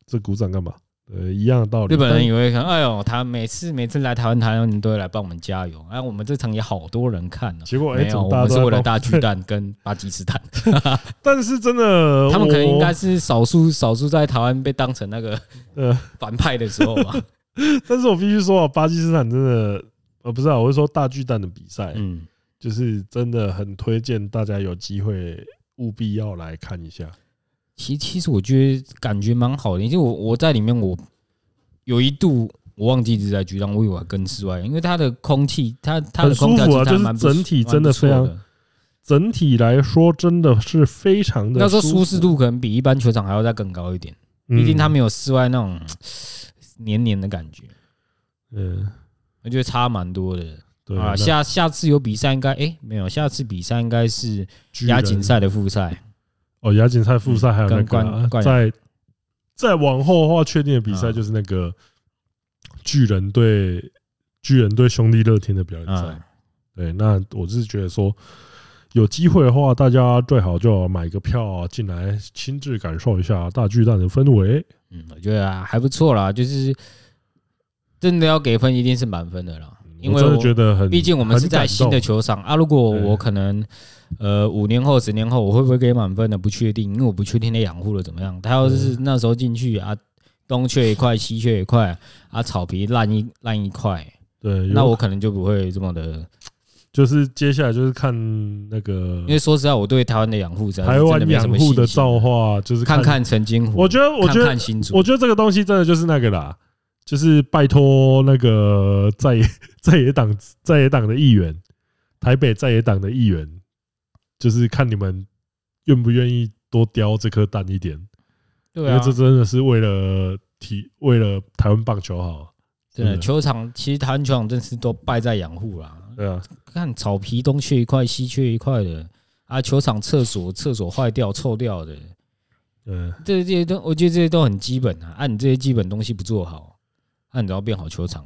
这鼓掌干嘛？呃，一样的道理。日本人以为，哎呦，他每次每次来台湾，台湾人都会来帮我们加油。哎，我们这场也好多人看呢。结果没有，我们是为了大巨蛋跟巴基斯坦。但是真的，他们可能应该是少数少数在台湾被当成那个 呃反派的时候吧。但是我必须说啊，巴基斯坦真的，呃，不是啊，我是说大巨蛋的比赛，嗯，就是真的很推荐大家有机会务必要来看一下。其其实我觉得感觉蛮好的，因为我我在里面，我有一度我忘记是在局长，我以为跟室外，因为它的空气，它它的空调啊，就是整体真的非常，整体来说真的是非常的。要说舒适度可能比一般球场还要再更高一点，毕竟它没有室外那种 黏黏的感觉。嗯，我觉得差蛮多的。对啊，下下次有比赛应该哎没有，下次比赛应该是亚锦赛的复赛。哦，亚锦赛复赛还有那个，在再往后的话，确定的比赛就是那个巨人对巨人对兄弟乐天的表演赛。对，那我是觉得说，有机会的话，大家最好就买个票进来，亲自感受一下大巨蛋的氛围。嗯，我觉得还不错啦，就是真的要给分，一定是满分的啦。因为我觉得很，毕竟我们是在新的球场啊。如果我可能。呃，五年后、十年后，我会不会给满分呢？不确定，因为我不确定他养护的怎么样。他要是那时候进去啊，东缺一块，西缺一块，啊，草皮烂一烂一块，对，那我可能就不会这么的。就是接下来就是看那个，因为说实在，我对台湾的养护，台湾养护的造化，就是看看陈金湖。我觉得，我觉得，我觉得这个东西真的就是那个啦，就是拜托那个在野 在野党在野党的议员，台北在野党的议员。就是看你们愿不愿意多叼这颗蛋一点，对，因为这真的是为了体，为了台湾棒球好。对，球场其实台湾球场真是都败在养护啦。对啊，看草皮东缺一块，西缺一块的啊，球场厕所厕所坏掉臭掉的，对，这些都我觉得这些都很基本啊。按你这些基本东西不做好，按你要变好球场，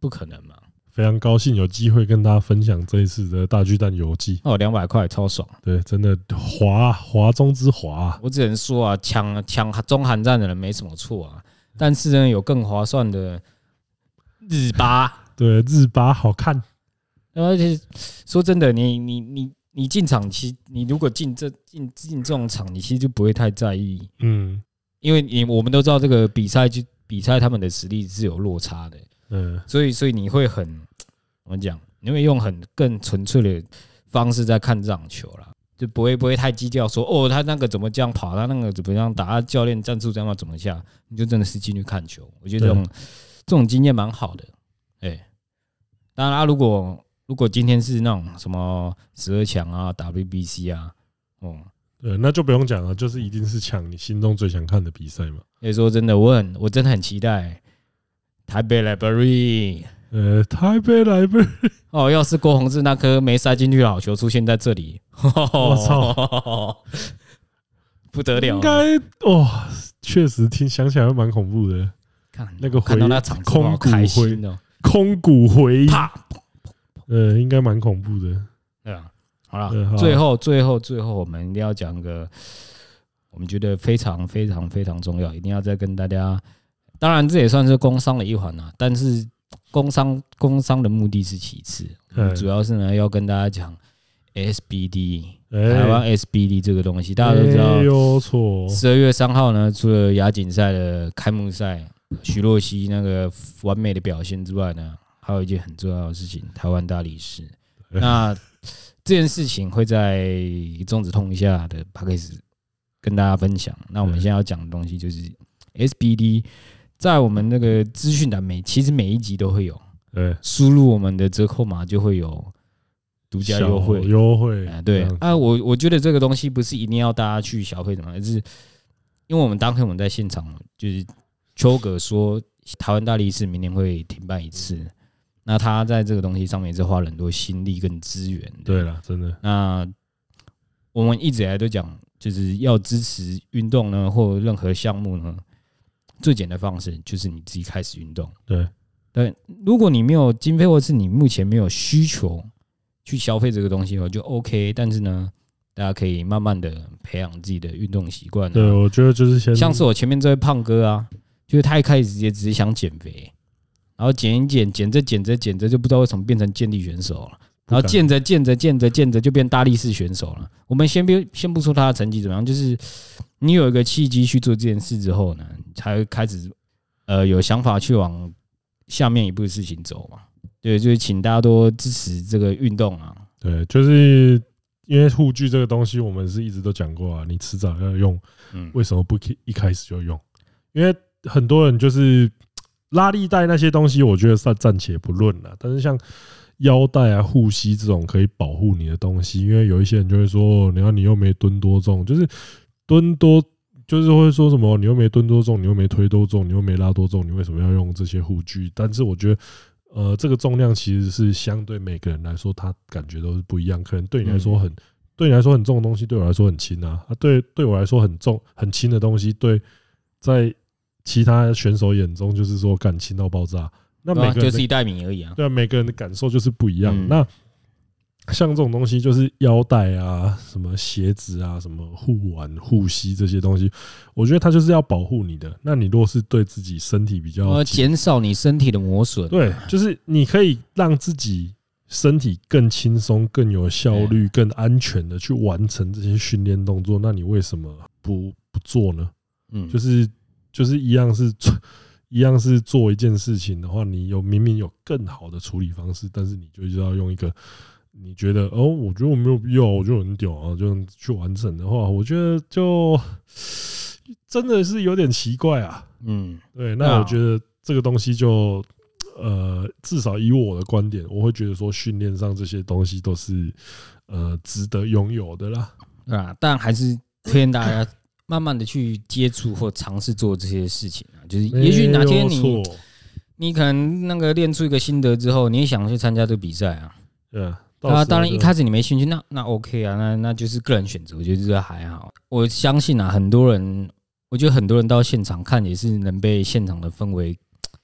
不可能嘛。非常高兴有机会跟大家分享这一次的大巨蛋游记哦，两百块超爽，对，真的华华中之华。我只能说啊，抢抢中韩战的人没什么错啊，但是呢，有更划算的日巴，对，日巴好看。而且说真的，你你你你进场，其实你如果进这进进这种场，你其实就不会太在意，嗯，因为你我们都知道这个比赛就比赛他们的实力是有落差的。嗯，所以所以你会很怎么讲？你会用很更纯粹的方式在看这场球啦，就不会不会太计较说哦，他那个怎么这样跑，他那个怎么样打，他教练战术这样怎么下，你就真的是进去看球。我觉得这种这种经验蛮好的。哎，当然啊，如果如果今天是那种什么十二强啊、WBC 啊，哦，对，那就不用讲了，就是一定是抢你心中最想看的比赛嘛。所以说真的，我很我真的很期待。台北 Library，呃，台北 Library，哦，要是郭宏志那颗没塞进去的好球出现在这里，我操！不得了，应该哇，确实听想起来会蛮恐怖的。看那个看到那场空骨灰哦，空骨回忆，呃，应该蛮恐怖的。对啊，好了，最后最后最后，我们一定要讲个我们觉得非常非常非常重要，一定要再跟大家。当然，这也算是工商的一环啊，但是工商工商的目的是其次，主要是呢要跟大家讲 SBD 台湾 SBD 这个东西，大家都知道。有错。十二月三号呢，除了亚锦赛的开幕赛，徐若曦那个完美的表现之外呢，还有一件很重要的事情，台湾大力士。那这件事情会在中子通一下的 Podcast 跟大家分享。那我们现在要讲的东西就是 SBD。在我们那个资讯栏每其实每一集都会有，对，输入我们的折扣码就会有独家优惠。优惠。啊，对。啊，我我觉得这个东西不是一定要大家去消费什么，而是因为我们当天我们在现场，就是邱哥说台湾大力士明年会停办一次，那他在这个东西上面也是花了很多心力跟资源，对了，真的。那我们一直以来都讲，就是要支持运动呢，或任何项目呢。最简单的方式就是你自己开始运动。对，对，如果你没有经费，或是你目前没有需求去消费这个东西的话，就 OK。但是呢，大家可以慢慢的培养自己的运动习惯。对，我觉得就是先像是我前面这位胖哥啊，就是他一开始也只是想减肥，然后减一减，减着减着减着，就不知道为什么变成健力选手了。然后健着健着健着健着就变大力士选手了。我们先不先不说他的成绩怎么样，就是。你有一个契机去做这件事之后呢，才会开始呃有想法去往下面一步的事情走嘛。对，就是请大家多支持这个运动啊。对，就是因为护具这个东西，我们是一直都讲过啊，你迟早要用，为什么不一开始就用？因为很多人就是 拉力带那些东西，我觉得暂暂且不论了。但是像腰带啊、护膝这种可以保护你的东西，因为有一些人就会说，你看你又没蹲多重，就是。蹲多就是会说什么，你又没蹲多重，你又没推多重，你又没拉多重，你为什么要用这些护具？但是我觉得，呃，这个重量其实是相对每个人来说，他感觉都是不一样。可能对你来说很，对你来说很重的东西，对我来说很轻啊。啊，对，对我来说很重很轻的东西，对，在其他选手眼中就是说感轻到爆炸。那每个人就是一袋米而已啊。对啊，每个人的感受就是不一样。那像这种东西，就是腰带啊、什么鞋子啊、什么护腕、护膝这些东西，我觉得它就是要保护你的。那你若是对自己身体比较，减少你身体的磨损，对，就是你可以让自己身体更轻松、更有效率、更安全的去完成这些训练动作。那你为什么不不做呢？嗯，就是就是一样是做一样是做一件事情的话，你有明明有更好的处理方式，但是你就要用一个。你觉得哦？我觉得我没有必要，我就很屌啊！就去完成的话，我觉得就真的是有点奇怪啊。嗯，对。那我觉得这个东西就呃，至少以我的观点，我会觉得说训练上这些东西都是呃值得拥有的啦。对啊，但还是推荐大家慢慢的去接触或尝试做这些事情啊。就是也许哪天你你可能那个练出一个心得之后，你也想去参加这个比赛啊？对啊。啊，当然一开始你没兴趣，那那 OK 啊，那那就是个人选择，我觉得这还好。我相信啊，很多人，我觉得很多人到现场看也是能被现场的氛围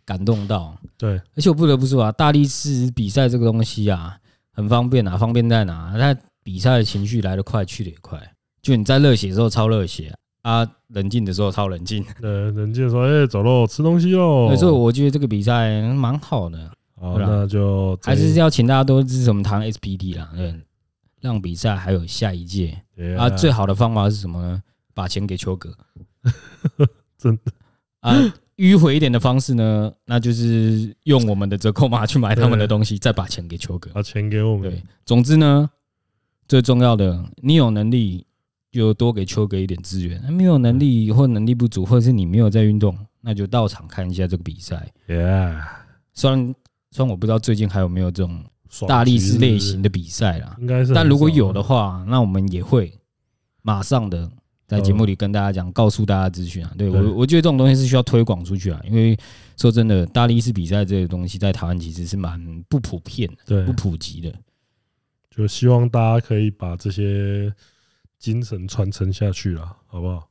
感动到。对，而且我不得不说啊，大力士比赛这个东西啊，很方便啊，方便在哪？他比赛的情绪来得快，去得也快。就你在热血的时候超热血啊，冷静的时候超冷静。对，冷静的时候，哎，走喽，吃东西喽。所以我觉得这个比赛蛮好的。好，那就还是要请大家多支持我们台湾 SPD 啦，对，让比赛还有下一届啊。最好的方法是什么呢？把钱给邱哥，真的啊。迂回一点的方式呢，那就是用我们的折扣码去买他们的东西，再把钱给邱哥，把钱给我们。对，总之呢，最重要的，你有能力就多给邱哥一点资源。没有能力或能力不足，或者是你没有在运动，那就到场看一下这个比赛。Yeah，虽然。虽然我不知道最近还有没有这种大力士类型的比赛啦，应该是。但如果有的话，那我们也会马上的在节目里跟大家讲，告诉大家资讯啊。对我，我觉得这种东西是需要推广出去啊。因为说真的，大力士比赛这个东西在台湾其实是蛮不普遍的，对，不普及的。就希望大家可以把这些精神传承下去了，好不好？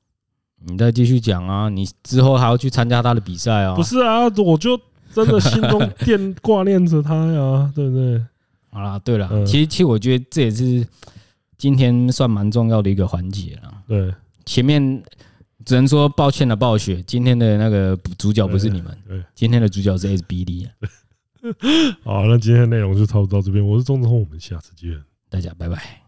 你再继续讲啊！你之后还要去参加他的比赛啊？不是啊，我就真的心中惦挂念着他呀，对不对？好啦，对了，其实其实我觉得这也是今天算蛮重要的一个环节了。对，前面只能说抱歉了，暴雪，今天的那个主角不是你们，对，今天的主角是 SBD。好，那今天的内容就差不多到这边。我是钟子红，我们下次见，大家拜拜。